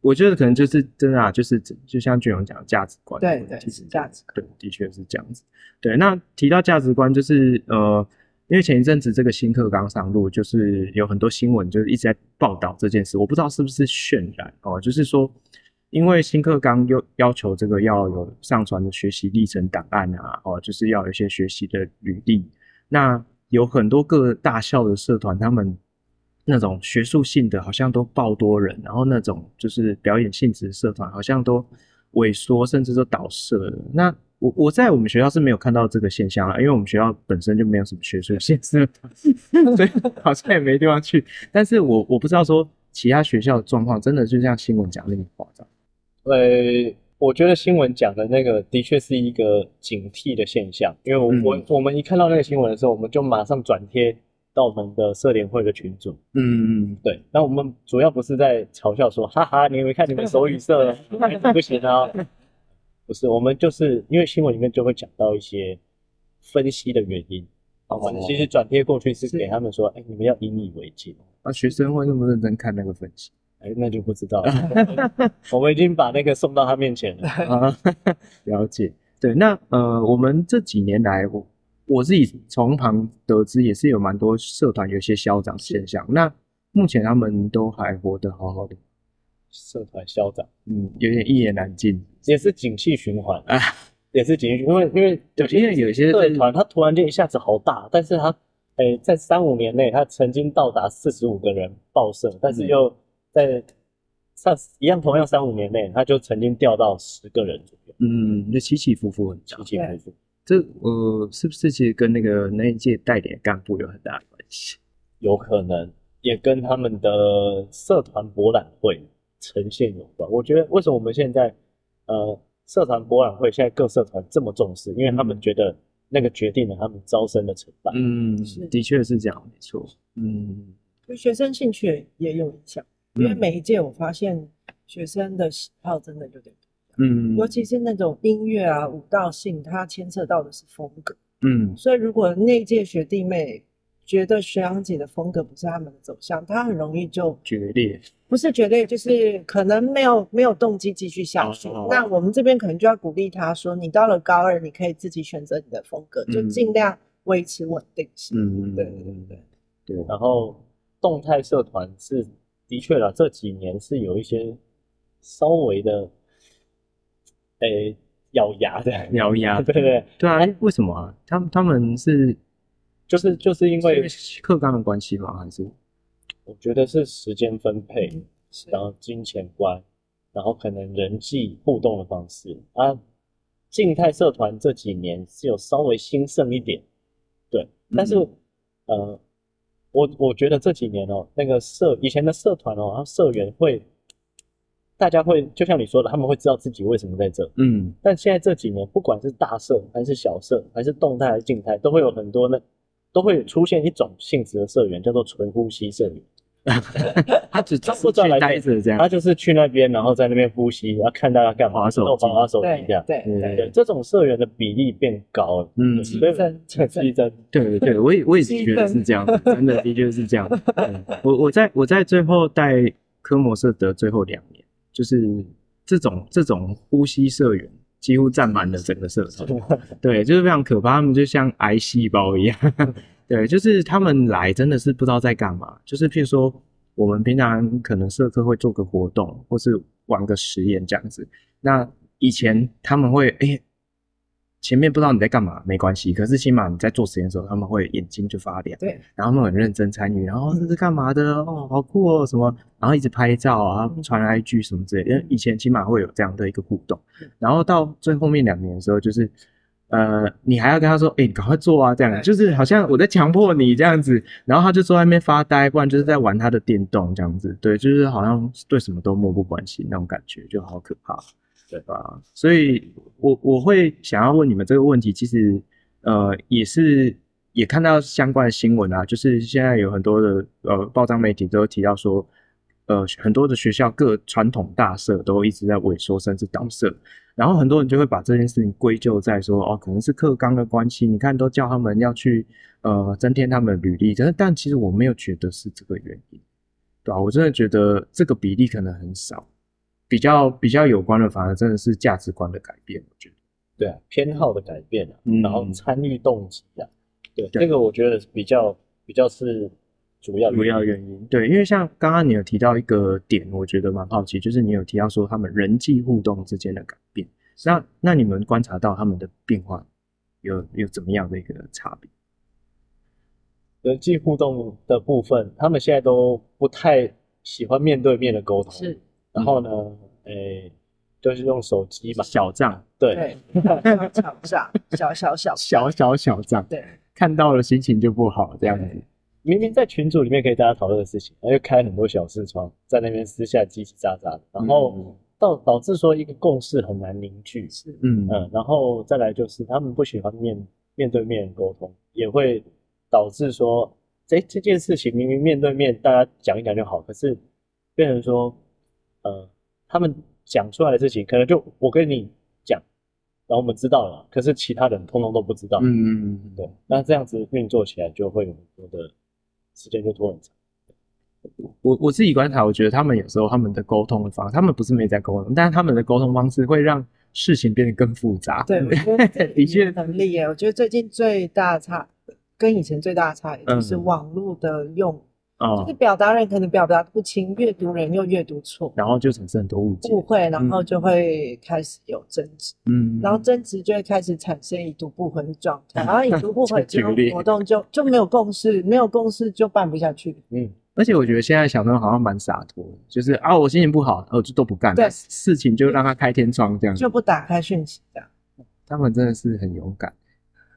我觉得可能就是真的啊，就是就像俊荣讲的价值观。对对，是价值观。对，的确是这样子。对，那提到价值观，就是呃。因为前一阵子这个新课纲上路，就是有很多新闻就是一直在报道这件事，我不知道是不是渲染哦，就是说，因为新课纲又要求这个要有上传的学习历程档案啊，哦，就是要有一些学习的履历，那有很多个大校的社团，他们那种学术性的好像都爆多人，然后那种就是表演性质的社团好像都萎缩，甚至都倒社了。那我我在我们学校是没有看到这个现象啊，因为我们学校本身就没有什么学术性社团，所以好像也没地方去。但是我我不知道说其他学校的状况，真的就像新闻讲的那么夸张。呃，我觉得新闻讲的那个的确是一个警惕的现象，因为我、嗯、我我们一看到那个新闻的时候，我们就马上转贴到我们的社联会的群组。嗯嗯，对。那我们主要不是在嘲笑说，哈哈，你有没有看你们手语社不行啊？不是，我们就是因为新闻里面就会讲到一些分析的原因，好吗？其实转贴过去是给他们说，哎、欸，你们要引以为戒。那、啊、学生会那么认真看那个分析？哎、欸，那就不知道了。我们已经把那个送到他面前了。啊，了解。对，那呃，我们这几年来，我我自己从旁得知，也是有蛮多社团有些消长现象。那目前他们都还活得好好的。社团消长，嗯，有点一言难尽，也是景气循环啊，也是景气循环，因为因 为对，因为有一些社团，它突然间一下子好大，但是它，哎、欸，在三五年内，它曾经到达四十五个人报社，但是又在上一样同样三五年内，他就曾经掉到十个人左右，嗯，就起起伏伏很大，起起伏伏。这呃，是不是其实跟那个那一届带领干部有很大的关系？有可能，也跟他们的社团博览会。呈现有关，我觉得为什么我们现在，呃，社团博览会现在各社团这么重视，因为他们觉得那个决定了他们招生的成败。嗯，是的确是这样，没错。嗯，对学生兴趣也有影响，因为每一届我发现学生的喜好真的有点不一样。嗯，尤其是那种音乐啊、舞蹈性，它牵涉到的是风格。嗯，所以如果那一届学弟妹。觉得学长姐的风格不是他们的走向，他很容易就决裂，不是决裂，就是可能没有没有动机继续下去。哦哦、那我们这边可能就要鼓励他说，你到了高二，你可以自己选择你的风格，嗯、就尽量维持稳定性。嗯，对对对对。然后动态社团是的确了，这几年是有一些稍微的，诶、欸，咬牙的 咬牙，对对对，对啊，为什么啊？他们他们是。就是就是因为课纲的关系吗？还是我觉得是时间分配，然后金钱观，然后可能人际互动的方式啊。静态社团这几年是有稍微兴盛一点，对，但是、嗯、呃，我我觉得这几年哦，那个社以前的社团哦，然后社员会，大家会就像你说的，他们会知道自己为什么在这，嗯，但现在这几年，不管是大社还是小社，还是动态还是静态，都会有很多那。都会出现一种性质的社员，叫做纯呼吸社员。他只他不知道来待着这样，他就是去那边，然后在那边呼吸，然后看大家干嘛，手机，玩手机这样。对对对，这种社员的比例变高了。嗯，激增，激增。对对对，我也我也觉得是这样，真的的确是这样。我我在我在最后带科摩社的最后两年，就是这种这种呼吸社员。几乎占满了整个社团，对，就是非常可怕。他们就像癌细胞一样，对，就是他们来真的是不知道在干嘛。就是譬如说，我们平常可能社课会做个活动，或是玩个实验这样子。那以前他们会诶。欸前面不知道你在干嘛，没关系。可是起码你在做实验的时候，他们会眼睛就发亮。对，然后他们很认真参与。然后这是干嘛的？哦，好酷哦，什么？然后一直拍照啊，传 IG 什么之类的。因为以前起码会有这样的一个互动。然后到最后面两年的时候，就是呃，你还要跟他说，哎，你赶快做啊，这样就是好像我在强迫你这样子。然后他就坐在那边发呆，不然就是在玩他的电动这样子。对，就是好像对什么都漠不关心那种感觉，就好可怕。对吧？所以我我会想要问你们这个问题，其实呃也是也看到相关的新闻啊，就是现在有很多的呃报章媒体都提到说，呃很多的学校各传统大社都一直在萎缩，甚至倒社，然后很多人就会把这件事情归咎在说哦，可能是课纲的关系，你看都叫他们要去呃增添他们的履历，但是但其实我没有觉得是这个原因，对吧？我真的觉得这个比例可能很少。比较比较有关的，反而真的是价值观的改变，我觉得。对啊，偏好的改变啊，嗯、然后参与动机啊，对，这个我觉得比较比较是主要主要原因。对，因为像刚刚你有提到一个点，我觉得蛮好奇，就是你有提到说他们人际互动之间的改变。那那你们观察到他们的变化有有怎么样的一个差别？人际互动的部分，他们现在都不太喜欢面对面的沟通。是，然后呢，诶、嗯欸，就是用手机嘛，小账，对，小账，小小小小小小账，对，看到了心情就不好，这样子。明明在群组里面可以大家讨论的事情，然后又开很多小视窗，在那边私下叽叽喳喳的，然后导导致说一个共识很难凝聚。是，嗯嗯，然后再来就是他们不喜欢面面对面沟通，也会。导致说，这这件事情明明面对面大家讲一讲就好，可是变成说，呃，他们讲出来的事情，可能就我跟你讲，然后我们知道了，可是其他人通通都不知道。嗯嗯嗯，对。那这样子运作起来就会有很多的时间就拖很长。我我自己观察，我觉得他们有时候他们的沟通的方式，他们不是没在沟通，但是他们的沟通方式会让事情变得更复杂。对，的确能力耶。我觉得最近最大差。跟以前最大差异就是网络的用，嗯、就是表达人可能表达不清，阅、嗯、读人又阅读错，然后就产生很多误解、误会，然后就会开始有争执，嗯，然后争执就会开始产生已读不回的状态，嗯、然后已读不回这种活动就就没有共识，没有共识就办不下去，嗯，而且我觉得现在小朋友好像蛮洒脱，就是啊，我心情不好，我就都不干，对，事情就让他开天窗这样，就不打开讯息这样，他们真的是很勇敢。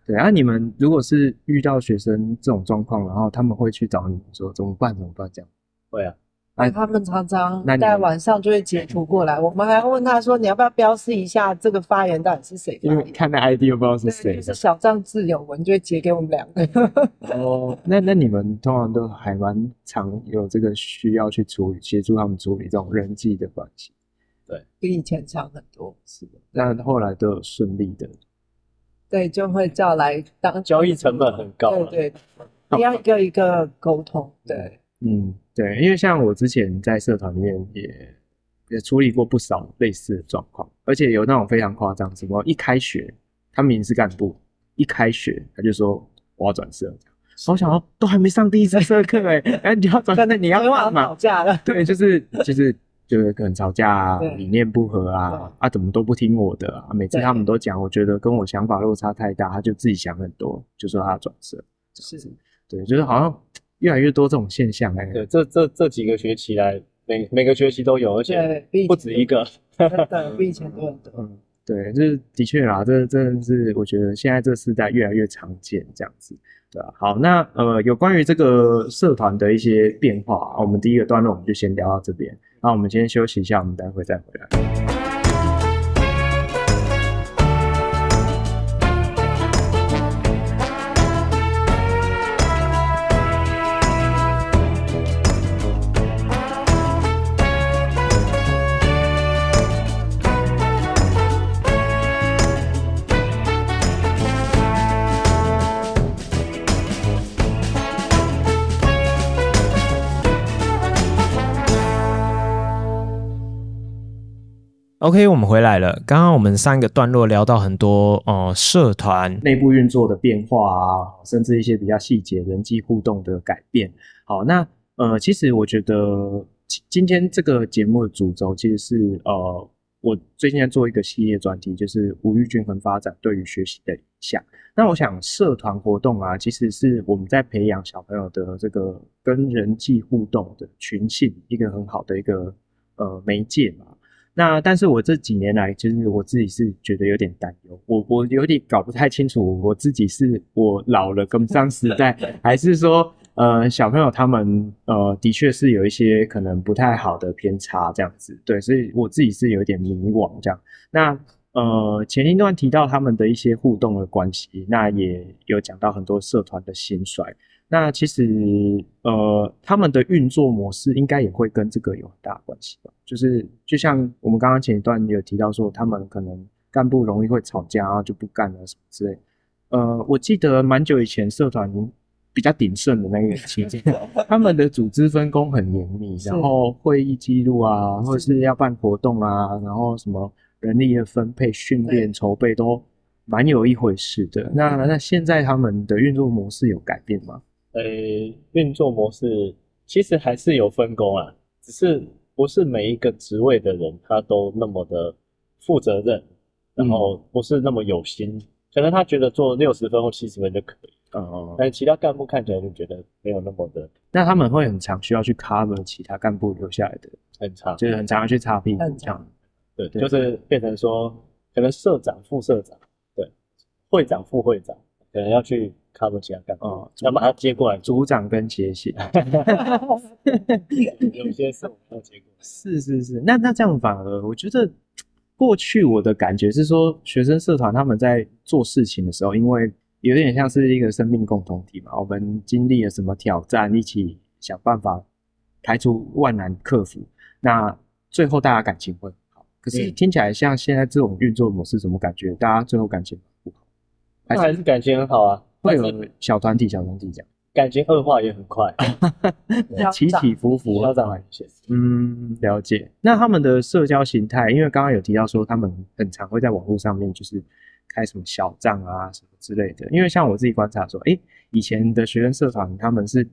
对啊，你们如果是遇到学生这种状况，然后他们会去找你们说怎么办？怎么办？这样会啊，那他们常常在晚上就会截图过来，我们还要问他说，你要不要标示一下这个发言到底是谁？因为看那 ID 又不知道是谁，就是小账自有文就会截给我们两个。哦，那那你们通常都还蛮常有这个需要去处理，协助他们处理这种人际的关系。对，比以前强很多。是的，那后来都有顺利的。对，就会叫来当交易成本很高，对对，要一个一个沟通，对，嗯，对，因为像我之前在社团里面也也处理过不少类似的状况，而且有那种非常夸张，什么一开学他明明是干部，一开学他就说我要转社，我想说都还没上第一次社课哎，哎你要转，那你要干嘛？吵架了，对，就是就是。就是可能吵架啊，理念不合啊，啊，怎么都不听我的啊？每次他们都讲，我觉得跟我想法落差太大，他就自己想很多，就说他转色。是，对，就是好像越来越多这种现象哎。对，这这这几个学期来，每每个学期都有，而且不止一个，比以前多很多。嗯，对，就是的确啦，这真的是我觉得现在这个时代越来越常见这样子。对啊，好，那呃，有关于这个社团的一些变化，我们第一个段落我们就先聊到这边。那我们今天休息一下，我们待会再回来。OK，我们回来了。刚刚我们三个段落聊到很多，呃，社团内部运作的变化啊，甚至一些比较细节人际互动的改变。好，那呃，其实我觉得今天这个节目的主轴其实是呃，我最近在做一个系列专题，就是五育均衡发展对于学习的影响。那我想，社团活动啊，其实是我们在培养小朋友的这个跟人际互动的群性一个很好的一个呃媒介嘛。那但是我这几年来，其实我自己是觉得有点担忧，我我有点搞不太清楚，我自己是我老了跟不上时代，还是说呃小朋友他们呃的确是有一些可能不太好的偏差这样子，对，所以我自己是有点迷惘这样。那呃前一段提到他们的一些互动的关系，那也有讲到很多社团的兴衰。那其实，呃，他们的运作模式应该也会跟这个有很大关系吧？就是就像我们刚刚前一段有提到说，他们可能干部容易会吵架啊，就不干了什么之类。呃，我记得蛮久以前社团比较鼎盛的那个期间，他们的组织分工很严密，然后会议记录啊，或者是要办活动啊，然后什么人力的分配、训练、筹备都蛮有一回事的。那那现在他们的运作模式有改变吗？呃，运作模式其实还是有分工啊，只是不是每一个职位的人他都那么的负责任，然后不是那么有心，嗯、可能他觉得做六十分或七十分就可以。哦，但其他干部看起来就觉得没有那么的。那他们会很常需要去 cover 其他干部留下来的，很常，就是很常要去擦屁股这样。常对，对就是变成说，可能社长、副社长，对，会长、副会长，可能要去 cover 其他干部，哦、要把他接过来，组长跟接线。有些事要接过来。是是是，那那这样反而我觉得，过去我的感觉是说，学生社团他们在做事情的时候，因为有点像是一个生命共同体嘛，我们经历了什么挑战，一起想办法排除万难克服，那最后大家感情会。可是听起来像现在这种运作模式，怎么感觉大家最后感情不好？还是，还是感情很好啊？会有小团体、小团体这样，感情恶化也很快，起起伏伏。嗯，了解。那他们的社交形态，因为刚刚有提到说，他们很常会在网络上面就是。开什么小账啊，什么之类的。因为像我自己观察说，哎、欸，以前的学生社团，他们是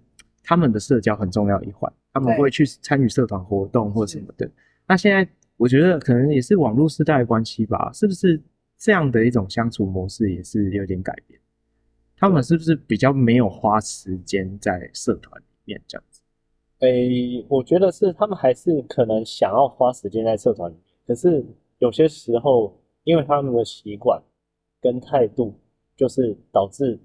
他们的社交很重要一环，他们会去参与社团活动或什么的。那现在我觉得可能也是网络时代的关系吧，是不是这样的一种相处模式也是有点改变？他们是不是比较没有花时间在社团里面这样子？诶、欸，我觉得是他们还是可能想要花时间在社团里面，可是有些时候因为他们的习惯。跟态度，就是导致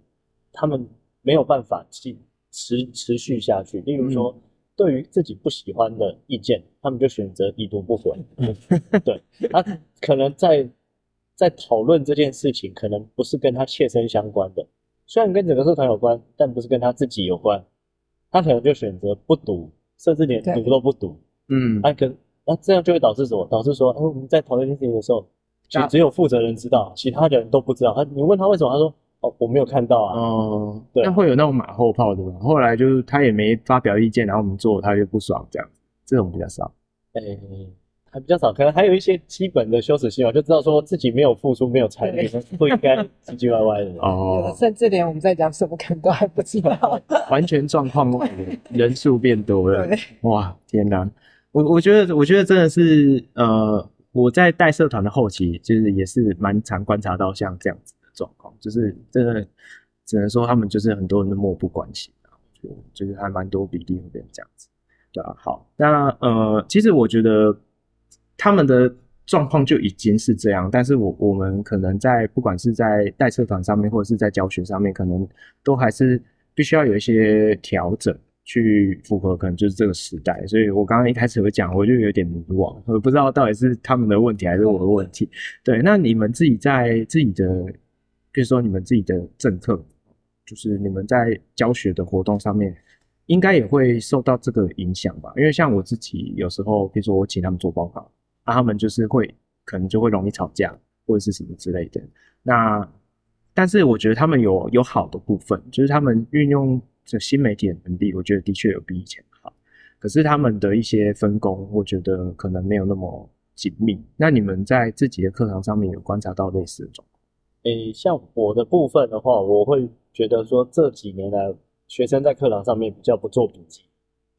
他们没有办法去持持续下去。例如说，对于自己不喜欢的意见，他们就选择已读不回。对，他可能在在讨论这件事情，可能不是跟他切身相关的，虽然跟整个社团有关，但不是跟他自己有关，他可能就选择不读，甚至连读都不读。嗯，那可那这样就会导致什么？导致说，嗯，我们在讨论这件事情的时候。就只有负责人知道，其他的人都不知道。他你问他为什么，他说哦，我没有看到啊。哦，对，那会有那种马后炮的吗？后来就是他也没发表意见，然后我们做他就不爽这样子，这种比较少。哎、欸，还比较少，可能还有一些基本的羞耻心吧，就知道说自己没有付出，没有参与，不应该唧唧歪歪的。哦，甚至连我们在讲什么可能都还不知道，完全状况人数变多了。哇，天哪！我我觉得我觉得真的是呃。我在带社团的后期，就是也是蛮常观察到像这样子的状况，就是真的只能说他们就是很多人都漠不关心啊，就就是还蛮多比例会变这样子，对啊，好，那呃，其实我觉得他们的状况就已经是这样，但是我我们可能在不管是在带社团上面，或者是在教学上面，可能都还是必须要有一些调整。去符合可能就是这个时代，所以我刚刚一开始有讲，我就有点迷惘，我不知道到底是他们的问题还是我的问题。对，那你们自己在自己的，比如说你们自己的政策，就是你们在教学的活动上面，应该也会受到这个影响吧？因为像我自己有时候，比如说我请他们做报告，那他们就是会可能就会容易吵架或者是什么之类的。那但是我觉得他们有有好的部分，就是他们运用。这新媒体的能力，我觉得的确有比以前好，可是他们的一些分工，我觉得可能没有那么紧密。那你们在自己的课堂上面有观察到类似的状况？诶，像我的部分的话，我会觉得说这几年来，学生在课堂上面比较不做笔记。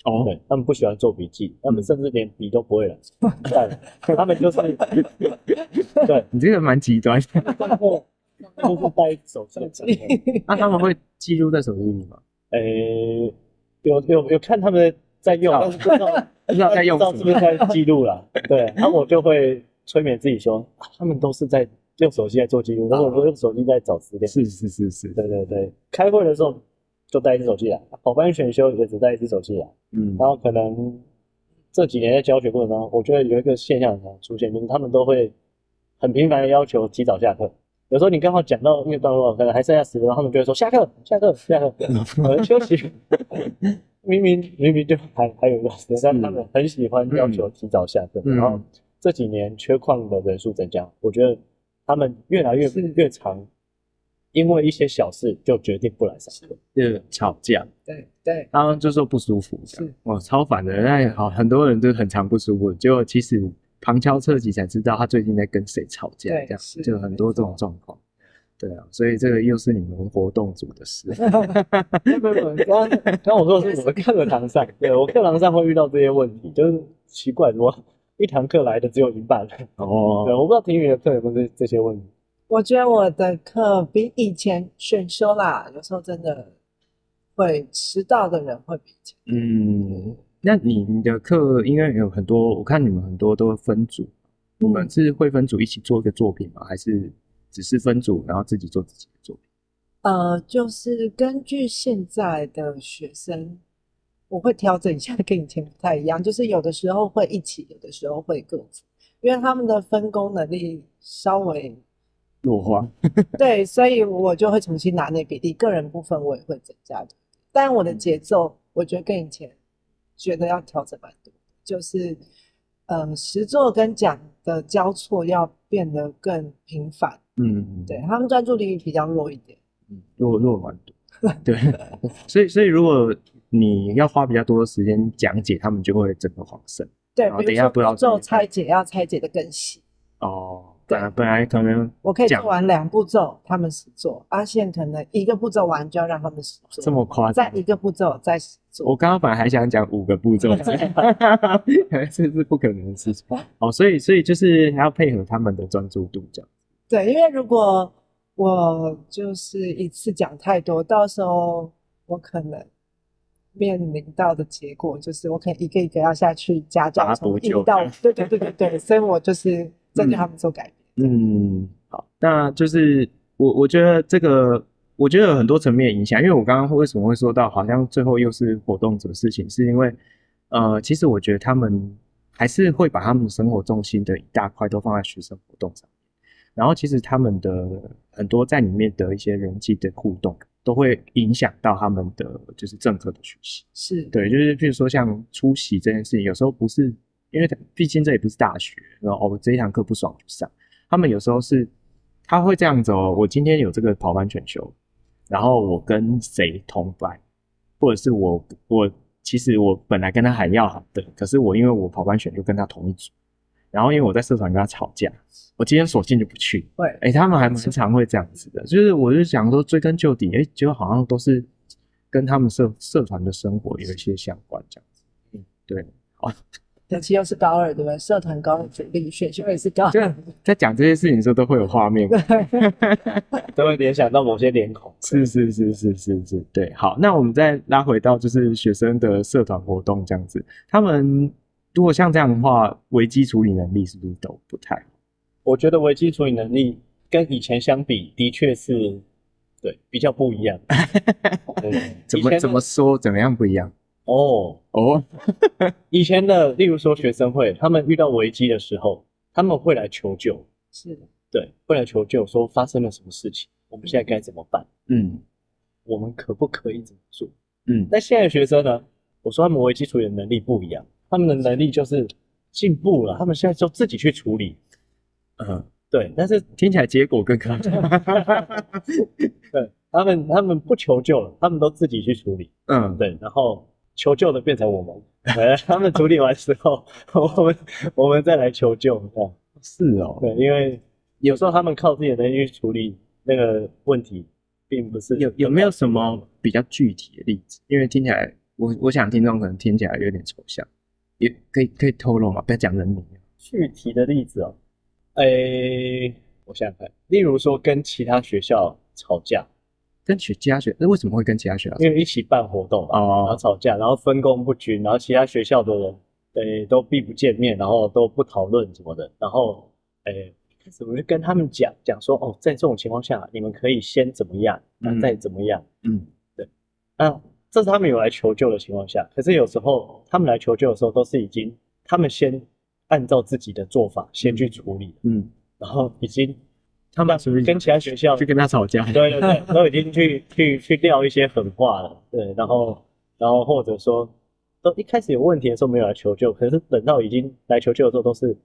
哦，对，他们不喜欢做笔记，他们甚至连笔都不会了。他们就是，对，你这个蛮极端。都是带手机，那他们会记录在手机里吗？诶、欸，有有有看他们在用，但是不知道不知道在用，是不是在记录了？对，然后我就会催眠自己说，啊、他们都是在用手机在做记录，然后我说用手机在找资料。是是是是，对对对，开会的时候就带一只手机来，跑班选修也只带一只手机来。嗯，然后可能这几年在教学过程中，我觉得有一个现象常出现，就是他们都会很频繁的要求提早下课。有时候你刚好讲到那个段落，可能还剩下十分钟，他们就会说下课，下课，下课，我们休息。明明明明就还还有一段时间，但他们很喜欢要求提早下课。嗯、然后这几年缺矿的人数增加，我觉得他们越来越越长，因为一些小事就决定不来上课，就吵架。对对，然后就说不舒服，是哦，超烦的。那好，很多人都很常不舒服，结果其实。旁敲侧击才知道他最近在跟谁吵架，这样就很多这种状况。对啊，所以这个又是你们活动组的事。不不不，刚刚我说的是我们课堂上，对我课堂上会遇到这些问题，就是奇怪，怎么一堂课来的只有一半？哦，对，我不知道体育的课有没有这这些问题。我觉得我的课比以前选修啦，有时候真的会迟到的人会比以前。嗯，那你你的课应该有很多，我看你们很多都分组，嗯、你们是会分组一起做一个作品吗？还是？只是分组，然后自己做自己的作品。呃，就是根据现在的学生，我会调整一下，跟以前不太一样。就是有的时候会一起，有的时候会各自，因为他们的分工能力稍微弱化。对，所以我就会重新拿那比例，个人部分我也会增加的。但我的节奏，我觉得跟以前觉得要调整蛮多，就是呃，实作跟讲的交错要变得更频繁。嗯，对，他们专注力比较弱一点，嗯，弱弱蛮多，对，所以所以如果你要花比较多的时间讲解，他们就会整个恍神。对，然后等一下不要做拆解，要拆解的更细。哦，对，本来可能我可以做完两步骤，他们实做，阿宪可能一个步骤完就要让他们实做，这么夸张？再一个步骤再实做。我刚刚本来还想讲五个步骤，这是不可能的事情。哦，所以所以就是还要配合他们的专注度这样。对，因为如果我就是一次讲太多，到时候我可能面临到的结果就是我可能一个一个要下去加教，从一到对对对对对，所以我就是在对他们做改变。嗯，嗯，好，那就是我我觉得这个我觉得有很多层面影响，因为我刚刚为什么会说到好像最后又是活动这个事情，是因为呃，其实我觉得他们还是会把他们生活重心的一大块都放在学生活动上。然后其实他们的很多在里面的一些人际的互动，都会影响到他们的就是政课的学习。是对，就是譬如说像出席这件事情，有时候不是因为毕竟这也不是大学，然后哦这一堂课不爽就上。他们有时候是他会这样子哦，我今天有这个跑班选修，然后我跟谁同班，或者是我我其实我本来跟他还要好的，可是我因为我跑班选修跟他同一组。然后因为我在社团跟他吵架，我今天索性就不去。对，哎，他们还蛮常会这样子的，就是我就想说追根究底，哎，结果好像都是跟他们社社团的生活有一些相关这样子。嗯，对，哦，尤其又是高二，对不对？社团高二主力，选修也是高二。就在讲这些事情的时候，都会有画面，都会联想到某些脸孔。是是是是是是，对。好，那我们再拉回到就是学生的社团活动这样子，他们。如果像这样的话，危机处理能力是不是都不太好？我觉得危机处理能力跟以前相比，的确是对比较不一样。怎么怎么说？怎么样不一样？哦哦，以前的，例如说学生会，他们遇到危机的时候，他们会来求救。是的，对，会来求救，说发生了什么事情，我们现在该怎么办？嗯，我们可不可以怎么做？嗯，那现在的学生呢？我说他们危机处理的能力不一样。他们的能力就是进步了，他们现在就自己去处理。嗯，对，但是听起来结果更可 对，他们他们不求救了，他们都自己去处理。嗯，对，然后求救的变成我们，他们处理完之后，我们我们再来求救。对，是哦，对，因为有时候他们靠自己的能力去处理那个问题，并不是有有没有什么比较具体的例子？因为听起来，我我想听众可能听起来有点抽象。也可以可以透露嘛？不要讲人名。具体的例子哦，诶、欸，我想想看，例如说跟其他学校吵架，跟其他学，那为什么会跟其他学校？因为一起办活动嘛，哦，然后吵架，然后分工不均，然后其他学校的人，诶，都避不见面，然后都不讨论什么的，然后，诶，开始我就跟他们讲讲说，哦，在这种情况下，你们可以先怎么样，那再怎么样，嗯，嗯对，那。这是他们有来求救的情况下，可是有时候他们来求救的时候，都是已经他们先按照自己的做法先去处理，嗯，然后已经他们跟其他学校去跟他吵架，对对对，都已经去 去去撂一些狠话了，对，然后然后或者说都一开始有问题的时候没有来求救，可是等到已经来求救的时候，都是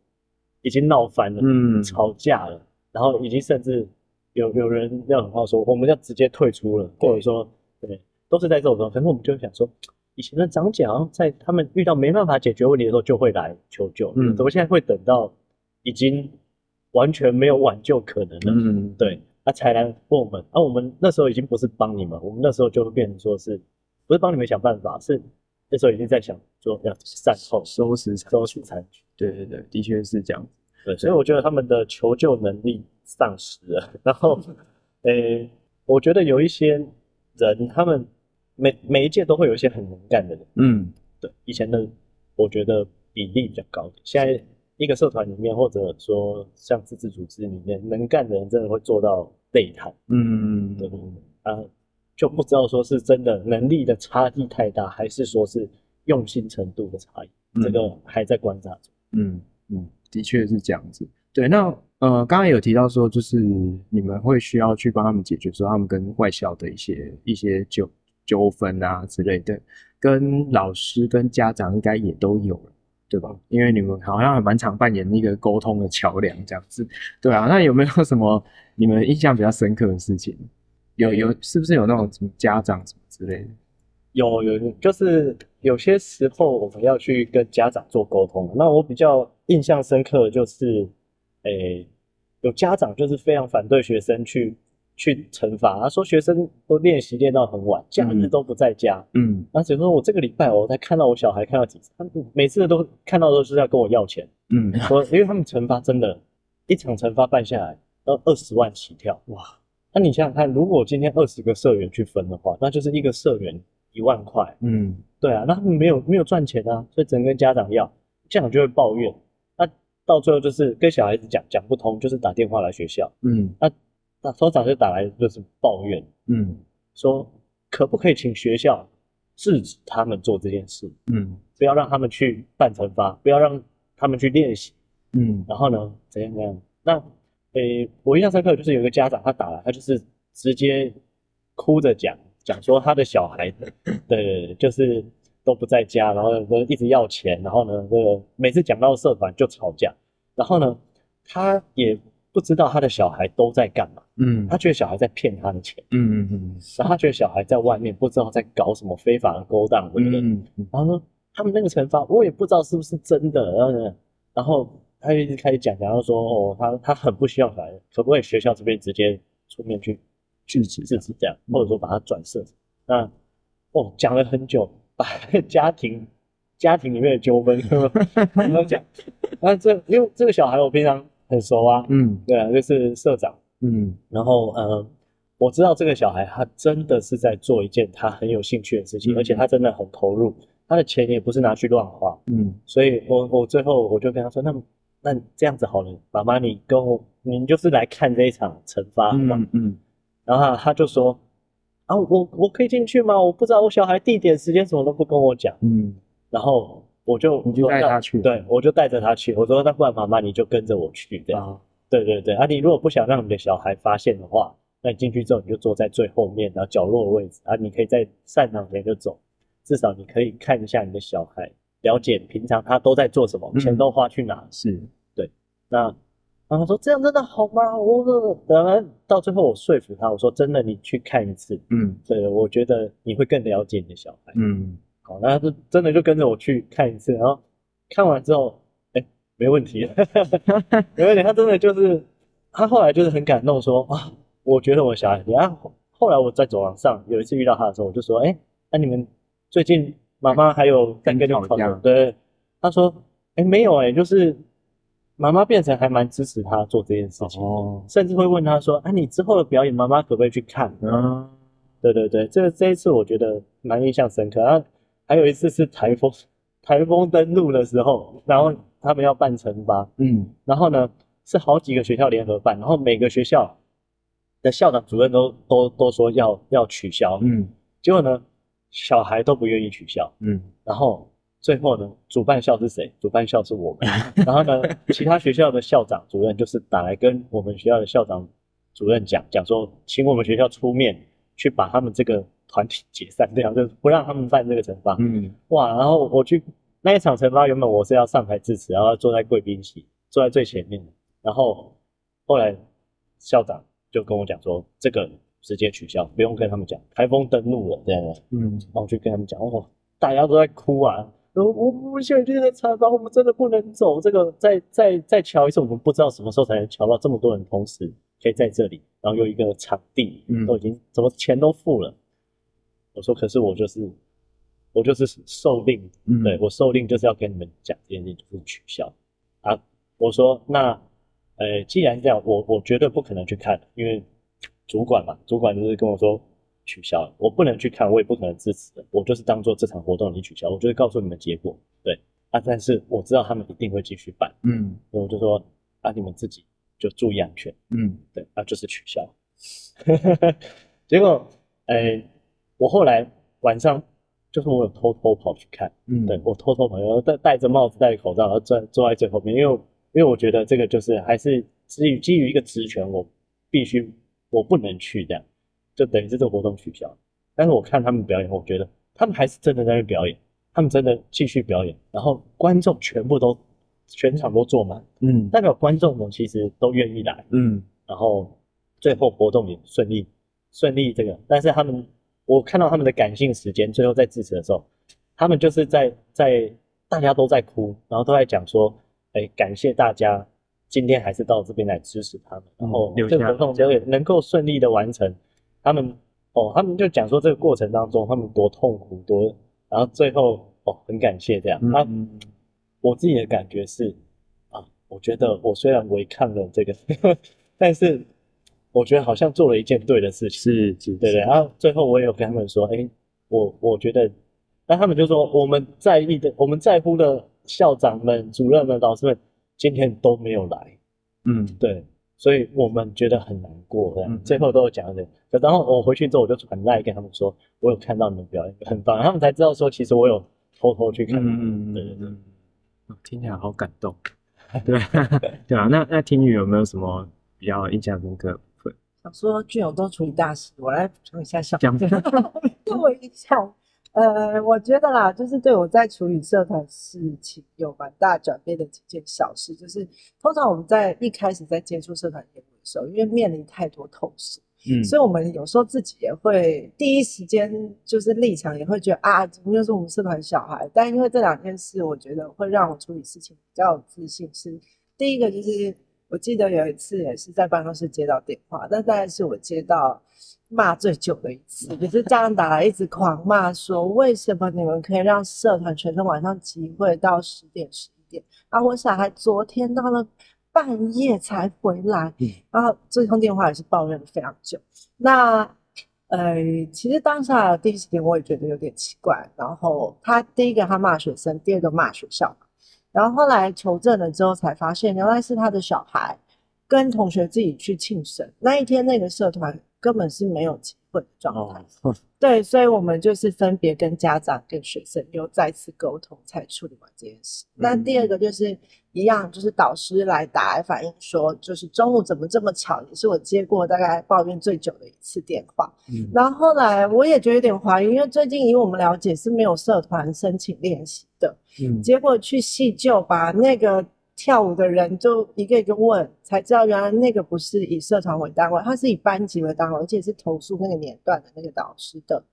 已经闹翻了，嗯，吵架了，然后已经甚至有有人撂狠话说我们要直接退出了，或者说对。都是在这种时候，可是我们就想说，以前的长姐好像在他们遇到没办法解决问题的时候就会来求救，嗯，怎么现在会等到已经完全没有挽救可能了？嗯，对。啊才来问我们，啊我们那时候已经不是帮你们，我们那时候就会变成说是，不是帮你们想办法，是那时候已经在想说要善后收拾收拾残局。对对对，的确是这样子。对，所以我觉得他们的求救能力丧失了。然后，诶、欸，我觉得有一些人，他们每每一届都会有一些很能干的人。嗯，对，以前的我觉得比例比较高。现在一个社团里面，或者说像自治组织里面，能干的人真的会做到累瘫。嗯，对，啊，就不知道说是真的能力的差异太大，还是说是用心程度的差异，嗯，这个还在观察中。嗯嗯。的确是这样子，对。那呃，刚刚有提到说，就是你们会需要去帮他们解决说他们跟外校的一些一些纠纠纷啊之类的，跟老师跟家长应该也都有了，对吧？因为你们好像还蛮常扮演那个沟通的桥梁这样子，对啊。那有没有什么你们印象比较深刻的事情？有有，是不是有那种什么家长什么之类的？有有，就是有些时候我们要去跟家长做沟通。那我比较印象深刻的就是，诶、欸，有家长就是非常反对学生去去惩罚，他说学生都练习练到很晚，假日都不在家。嗯，那只是说我这个礼拜我才看到我小孩看到几次，他每次都看到都是要跟我要钱。嗯，说因为他们惩罚真的，一场惩罚办下来要二十万起跳。哇，那你想想看，如果今天二十个社员去分的话，那就是一个社员。一万块，嗯，对啊，那他们没有没有赚钱啊，所以只能跟家长要，家长就会抱怨，那到最后就是跟小孩子讲讲不通，就是打电话来学校，嗯，那那所长就打来就是抱怨，嗯，说可不可以请学校制止他们做这件事，嗯，不要让他们去办惩罚，不要让他们去练习，嗯，然后呢，怎样怎样，那诶、欸，我印象深刻就是有一个家长他打来，他就是直接哭着讲。讲说他的小孩，对，就是都不在家，然后呢，一直要钱，然后呢，这个每次讲到社团就吵架，然后呢，他也不知道他的小孩都在干嘛，嗯，他觉得小孩在骗他的钱，嗯嗯嗯，然后他觉得小孩在外面不知道在搞什么非法的勾当，对不对？嗯嗯，然后呢他们那个惩罚我也不知道是不是真的，然后呢，然后他就一直开始讲，然后说哦，他他很不希望来，可不可以学校这边直接出面去？制止制止这样，或者说把他转设。那哦，讲了很久，把 家庭家庭里面的纠纷 都讲。那这因为这个小孩我平常很熟啊，嗯，对啊，就是社长，嗯，然后呃，我知道这个小孩他真的是在做一件他很有兴趣的事情，嗯、而且他真的很投入，他的钱也不是拿去乱花，嗯，所以我我最后我就跟他说，那那这样子好了，妈妈你跟我，你就是来看这一场惩罚，嗯嗯。然后他就说：“啊，我我可以进去吗？我不知道我小孩地点时间什么都不跟我讲。”嗯，然后我就你就带他去，对，我就带着他去。我说：“那不然妈妈你就跟着我去。”这样，啊，对对对。啊，你如果不想让你的小孩发现的话，那你进去之后你就坐在最后面，然后角落的位置啊，你可以在散场前就走，至少你可以看一下你的小孩，了解平常他都在做什么，嗯，钱都花去哪。是，对，那。然后说这样真的好吗？我说，等然到最后我说服他，我说真的，你去看一次，嗯，对，我觉得你会更了解你的小孩，嗯，好，那他就真的就跟着我去看一次，然后看完之后，哎，没问题，没问题，他真的就是，他后来就是很感动说，说啊，我觉得我小孩，然后后来我在走廊上有一次遇到他的时候，我就说，哎，那你们最近妈妈还有在跟你吵架？对，他说，哎，没有，哎，就是。妈妈变成还蛮支持他做这件事情，哦，甚至会问他说：“啊，你之后的表演，妈妈可不可以去看？”嗯，对对对，这这一次我觉得蛮印象深刻。然后还有一次是台风，台风登陆的时候，然后他们要办惩罚，嗯，然后呢是好几个学校联合办，然后每个学校的校长主任都都都说要要取消，嗯，结果呢小孩都不愿意取消，嗯，然后。最后呢，主办校是谁？主办校是我们。然后呢，其他学校的校长主任就是打来跟我们学校的校长主任讲，讲说，请我们学校出面去把他们这个团体解散掉，就是不让他们办这个惩罚。嗯，哇，然后我去那一场惩罚，原本我是要上台致辞，然后坐在贵宾席，坐在最前面。然后后来校长就跟我讲说，这个直接取消，不用跟他们讲，台风登陆了这样。嗯，然后我去跟他们讲，哦，大家都在哭啊。我我我现在就是在采访，我们真的不能走。这个再再再瞧一次，我们不知道什么时候才能瞧到这么多人同时可以在这里，然后有一个场地，嗯，都已经怎么钱都付了。我说，可是我就是我就是受令，嗯、对我受令就是要跟你们讲这件事情，就是取消啊。我说那，呃，既然这样，我我绝对不可能去看，因为主管嘛，主管就是跟我说取消，我不能去看，我也不可能支持的，我就是当做这场活动你取消，我就会告诉你们结果，对啊。但是我知道他们一定会继续办，嗯，所以我就说啊，你们自己就注意安全，嗯，对啊，就是取消。结果，哎。我后来晚上就是我有偷偷跑去看，嗯，对，我偷偷跑，然后戴戴着帽子，戴着口罩，然后坐坐在最后面，因为因为我觉得这个就是还是基于基于一个职权，我必须我不能去这样，就等于是这个活动取消。但是我看他们表演，我觉得他们还是真的在那表演，他们真的继续表演，然后观众全部都全场都坐满，嗯，代表观众们其实都愿意来，嗯，然后最后活动也顺利顺利这个，但是他们。我看到他们的感性时间，最后在致辞的时候，他们就是在在大家都在哭，然后都在讲说，哎、欸，感谢大家今天还是到这边来支持他们，然后这个活动结果能够顺利的完成。他们哦，他们就讲说这个过程当中他们多痛苦多，然后最后哦很感谢这样。那、我自己的感觉是啊，我觉得我虽然违抗了这个，但是。我觉得好像做了一件对的事情，是，是，对对。然后最后我也有跟他们说，哎、欸，我我觉得，那他们就说我们在意的、我们在乎的校长们、主任们、老师们今天都没有来，嗯，对，所以我们觉得很难过。这样、嗯、最后都有讲的，然后我回去之后我就传赖跟他们说，我有看到你们表演很棒，他们才知道说其实我有偷偷去看。嗯嗯对对对，听起来好感动。对 对啊，那那听雨有没有什么比较印象深刻的？想说俊勇都处理大事，我来补充一下小讲对我印象，呃，我觉得啦，就是对我在处理社团事情有蛮大转变的几件小事，就是通常我们在一开始在接触社团业务的时候，因为面临太多投诉，嗯，所以我们有时候自己也会第一时间就是立场也会觉得啊，怎么又是我们社团小孩？但因为这两件事，我觉得会让我处理事情比较有自信。是第一个就是。我记得有一次也是在办公室接到电话，那大概是我接到骂最久的一次，也是家长打来一直狂骂说，为什么你们可以让社团全程晚上集会到十点十一点，啊我小孩昨天到了半夜才回来，嗯然后这通电话也是抱怨了非常久。那呃，其实当下第一时间我也觉得有点奇怪，然后他第一个他骂学生，第二个骂学校。然后后来求证了之后，才发现原来是他的小孩跟同学自己去庆生。那一天，那个社团根本是没有钱会的状态。哦、对，所以我们就是分别跟家长、跟学生又再次沟通，才处理完这件事。嗯、那第二个就是一样，就是导师来打来反映说，就是中午怎么这么吵，也是我接过大概抱怨最久的一次电话。嗯、然后后来我也觉得有点怀疑，因为最近以我们了解是没有社团申请练习的。嗯，结果去细究，把那个跳舞的人就一个一个问，才知道原来那个不是以社团为单位，他是以班级为单位，而且是投诉那个年段的那个导师的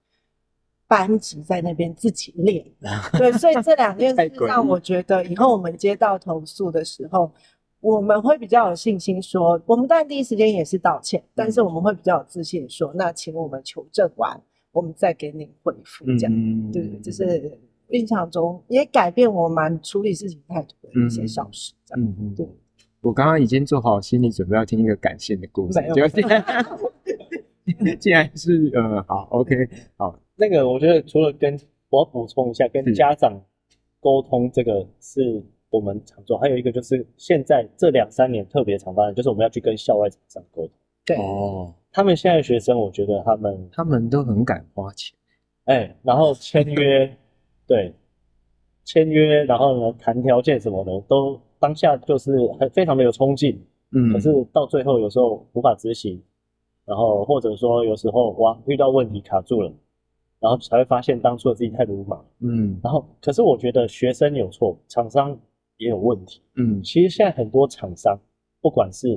班级在那边自己练。对，所以这两件事让我觉得，以后我们接到投诉的时候，我们会比较有信心说，我们当然第一时间也是道歉，但是我们会比较有自信说，那请我们求证完，我们再给您回复，这样，嗯、对，就是。印象中也改变我蛮处理事情态度的一些小事，这样。嗯嗯，对。我刚刚已经做好心理准备，要听一个感性的故事。没有。既 然是呃，好，OK，好。那个我觉得除了跟我要补充一下，跟家长沟通这个是我们常做，还有一个就是现在这两三年特别常发生，就是我们要去跟校外厂商沟通。对。哦。他们现在学生，我觉得他们他们都很敢花钱，哎，然后签约。对，签约，然后呢，谈条件什么的，都当下就是很非常的有冲劲，嗯，可是到最后有时候无法执行，然后或者说有时候哇遇到问题卡住了，然后才会发现当初的自己太鲁莽，嗯，然后可是我觉得学生有错，厂商也有问题，嗯，其实现在很多厂商，不管是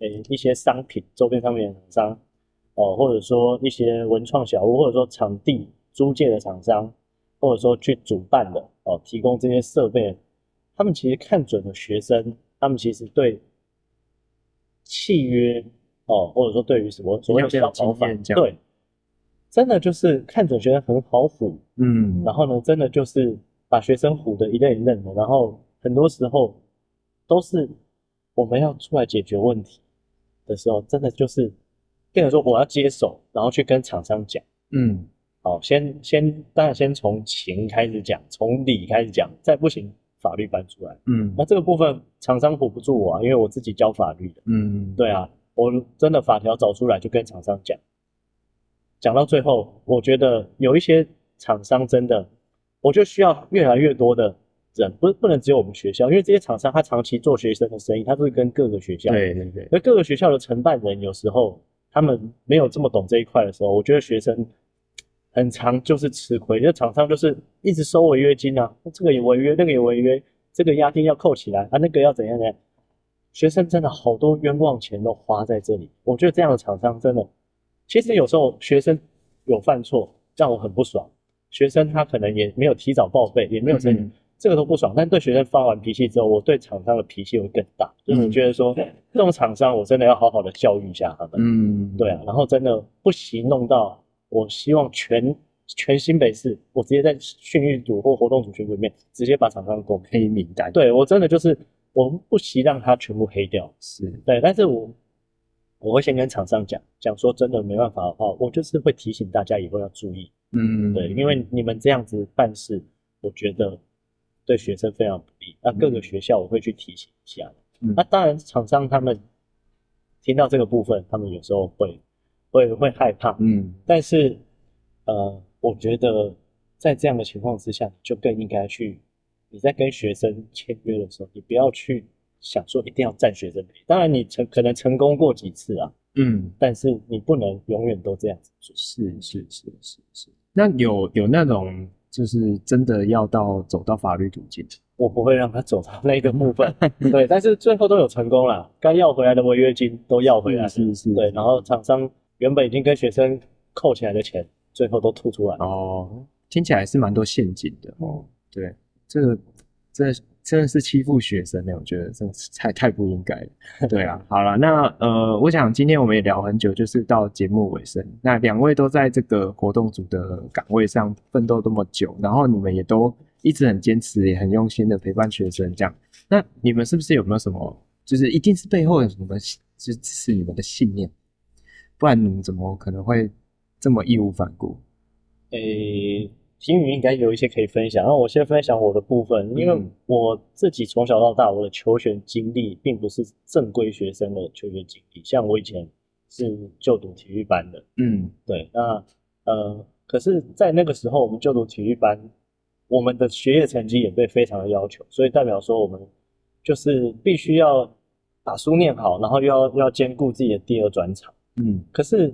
诶、欸、一些商品周边上面的厂商，哦，或者说一些文创小屋，或者说场地租借的厂商。或者说去主办的哦，提供这些设备，他们其实看准了学生，他们其实对契约哦，或者说对于什么所谓的小保法，对，真的就是看准学生很好唬，嗯，然后呢，真的就是把学生唬得一愣一愣的，然后很多时候都是我们要出来解决问题的时候，真的就是变成说我要接手，然后去跟厂商讲，嗯，好，先先当然先从情开始讲，从理开始讲，再不行法律搬出来，嗯，那这个部分厂商唬不住我啊，因为我自己教法律的，嗯，对啊。我真的法条找出来就跟厂商讲，讲到最后，我觉得有一些厂商真的，我就需要越来越多的人，不是不能只有我们学校，因为这些厂商他长期做学生的生意，他都是跟各个学校，对对对，而各个学校的承办人有时候他们没有这么懂这一块的时候，我觉得学生很长就是吃亏，因为厂商就是一直收违约金啊，这个也违约，那个也违约，这个押金要扣起来啊，那个要怎样怎样。学生真的好多冤枉钱都花在这里，我觉得这样的厂商真的，其实有时候学生有犯错让我很不爽，学生他可能也没有提早报备，也没有这、嗯、这个都不爽，但对学生发完脾气之后，我对厂商的脾气会更大，就是觉得说、嗯、这种厂商我真的要好好的教育一下他们，嗯，对啊，然后真的不惜弄到，我希望全全新北市，我直接在训育组或活动组群组里面直接把厂商公黑名单，对我真的就是。我们不惜让它全部黑掉，是。对，但是我我会先跟厂商讲讲说，真的没办法的话，我就是会提醒大家以后要注意，嗯，对，因为你们这样子办事，我觉得对学生非常不利。那各个学校我会去提醒一下，嗯，那当然厂商他们听到这个部分，他们有时候会会会害怕，嗯，但是呃，我觉得在这样的情况之下，就更应该去。你在跟学生签约的时候，你不要去想说一定要占学生便宜。当然，你成可能成功过几次啊，嗯，但是你不能永远都这样子做。是是是是是。那有有那种就是真的要到走到法律途径，我不会让他走到那个部分。对，但是最后都有成功了，该要回来的违约金都要回来。是是，是。对，然后厂商原本已经跟学生扣起来的钱，最后都吐出来。哦，听起来是蛮多陷阱的哦。对。这个真的真的是欺负学生呢，我觉得真的是太太不应该了。对啊，好了，那呃，我想今天我们也聊很久，就是到节目尾声。那两位都在这个活动组的岗位上奋斗这么久，然后你们也都一直很坚持，也很用心的陪伴学生，这样。那你们是不是有没有什么，就是一定是背后有什么支持你们的信念？不然你怎么可能会这么义无反顾？诶、欸。听语应该有一些可以分享，那我先分享我的部分，因为我自己从小到大，我的求学经历并不是正规学生的求学经历，像我以前是就读体育班的，嗯，对，那呃，可是，在那个时候，我们就读体育班，我们的学业成绩也被非常的要求，所以代表说我们就是必须要把书念好，然后又要要兼顾自己的第二专长，嗯，可是。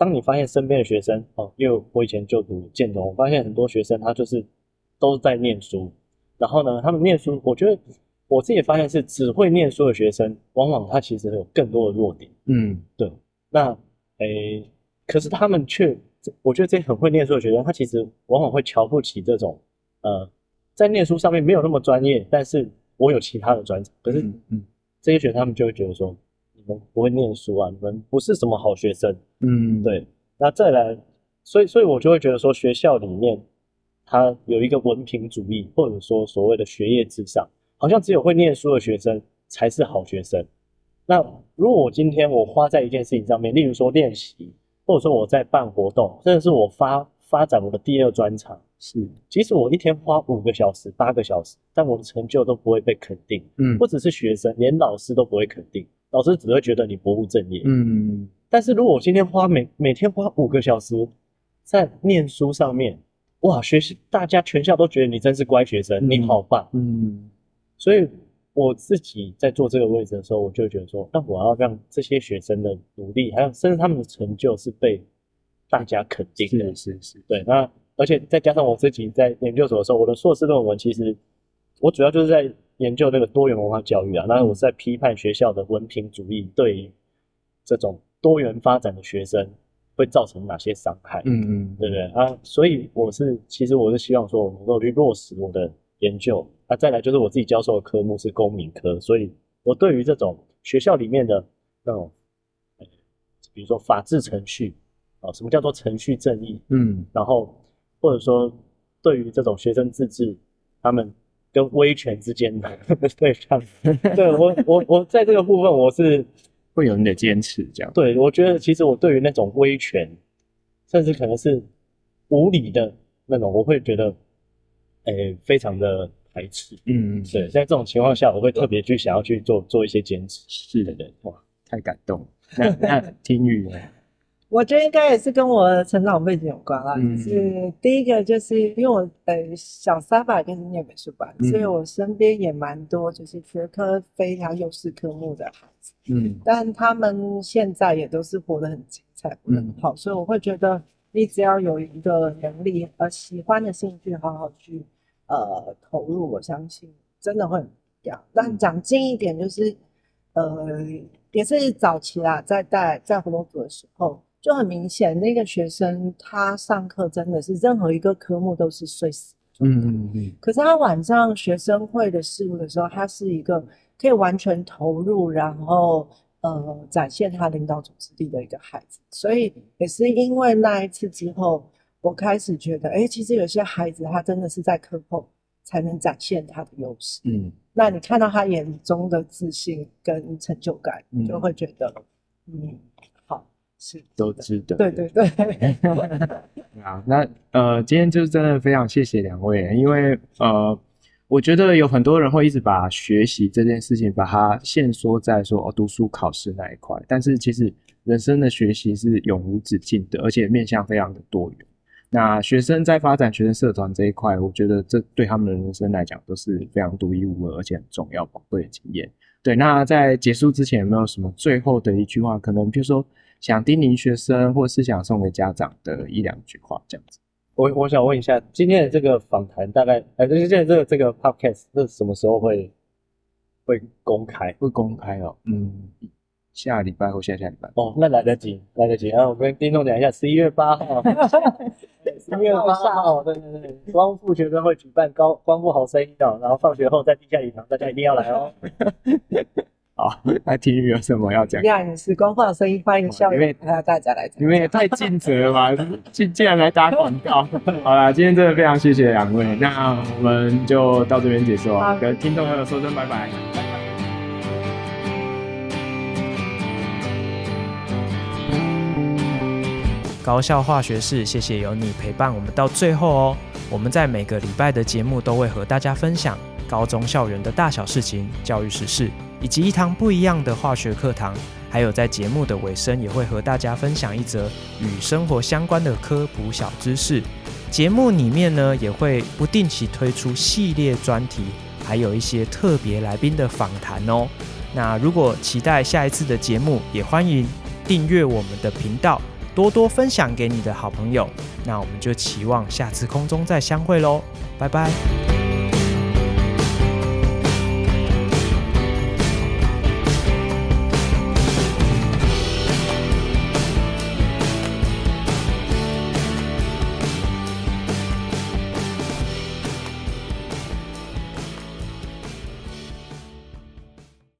当你发现身边的学生哦，因为我以前就读建中，我发现很多学生他就是都在念书，然后呢，他们念书，我觉得我自己发现是只会念书的学生，往往他其实有更多的弱点。嗯，对。那诶，可是他们却，我觉得这些很会念书的学生，他其实往往会瞧不起这种呃，在念书上面没有那么专业，但是我有其他的专长。可是，嗯，这些学生他们就会觉得说。不会念书啊，你们不是什么好学生。嗯，对。那再来，所以，所以我就会觉得说，学校里面它有一个文凭主义，或者说所谓的学业至上，好像只有会念书的学生才是好学生。那如果我今天我花在一件事情上面，例如说练习，或者说我在办活动，甚至是我发发展我的第二专长，是，即使我一天花五个小时、八个小时，但我的成就都不会被肯定。嗯，不只是学生，连老师都不会肯定。老师只会觉得你不务正业，嗯，但是如果我今天花每每天花五个小时在念书上面，哇，学习大家全校都觉得你真是乖学生，嗯、你好棒，嗯，所以我自己在做这个位置的时候，我就觉得说，那我要让这些学生的努力，还有甚至他们的成就是被大家肯定的，是是是，对，那而且再加上我自己在研究所的时候，我的硕士论文其实我主要就是在。研究那个多元文化教育啊，那我是在批判学校的文凭主义对于这种多元发展的学生会造成哪些伤害？嗯嗯，对不对啊？所以我是其实我是希望说，我能够去落实我的研究。那、啊、再来就是我自己教授的科目是公民科，所以我对于这种学校里面的那种比如说法治程序啊，什么叫做程序正义？嗯，然后或者说对于这种学生自治，他们跟威权之间的 对抗，对我我我在这个部分我是 会有你的坚持，这样。对，我觉得其实我对于那种威权，甚至可能是无理的那种，我会觉得，诶，非常的排斥。嗯，对，在这种情况下，我会特别去想要去做做一些坚持。是的，哇，太感动了。那那 听雨呢？我觉得应该也是跟我成长背景有关啦。嗯，就是第一个，就是因为我呃小三吧，跟是念美术班，嗯，所以我身边也蛮多就是学科非常优势科目的孩子。嗯，但他们现在也都是活得很精彩，活得很好，嗯，所以我会觉得，你只要有一个能力呃喜欢的兴趣，好好去呃投入，我相信真的会很一样。但讲近一点，就是呃也是早期啦，在带在活动组的时候。就很明显，那个学生他上课真的是任何一个科目都是睡死。嗯嗯嗯。可是他晚上学生会的事务的时候，他是一个可以完全投入，然后呃展现他领导组织力的一个孩子。所以也是因为那一次之后，我开始觉得，哎，其实有些孩子他真的是在课后才能展现他的优势。嗯。那你看到他眼中的自信跟成就感，嗯、就会觉得，嗯。是都值得，对对对。啊，那呃，今天就是真的非常谢谢两位，因为呃，我觉得有很多人会一直把学习这件事情把它限缩在说哦读书考试那一块，但是其实人生的学习是永无止境的，而且面向非常的多元。那学生在发展学生社团这一块，我觉得这对他们的人生来讲都是非常独一无二而且很重要宝贵的经验。对，那在结束之前有没有什么最后的一句话？可能比如说。想叮咛学生，或是想送给家长的一两句话，这样子。我我想问一下，今天的这个访谈大概，哎，就是现在这个这个 podcast，这什么时候会会公开？会公开哦，嗯，下礼拜或下下礼拜。哦，那来得及，来得及。然后我跟丁总讲一下，十一月八号，十一月八号，对对对，光复学生会举办高光复好声音哦，然后放学后在地下礼堂，大家一定要来哦。好，那体育有什么要讲？呀，时光放声音，欢迎校园，还有大家来。你们也太尽责了吧！竟竟然来打广告。好啦，今天真的非常谢谢两位，那我们就到这边结束啊，跟听众朋友说声拜拜。高校化学室，谢谢有你陪伴我们到最后哦。我们在每个礼拜的节目都会和大家分享高中校园的大小事情、教育时事。以及一堂不一样的化学课堂，还有在节目的尾声也会和大家分享一则与生活相关的科普小知识。节目里面呢也会不定期推出系列专题，还有一些特别来宾的访谈哦。那如果期待下一次的节目，也欢迎订阅我们的频道，多多分享给你的好朋友。那我们就期望下次空中再相会喽，拜拜。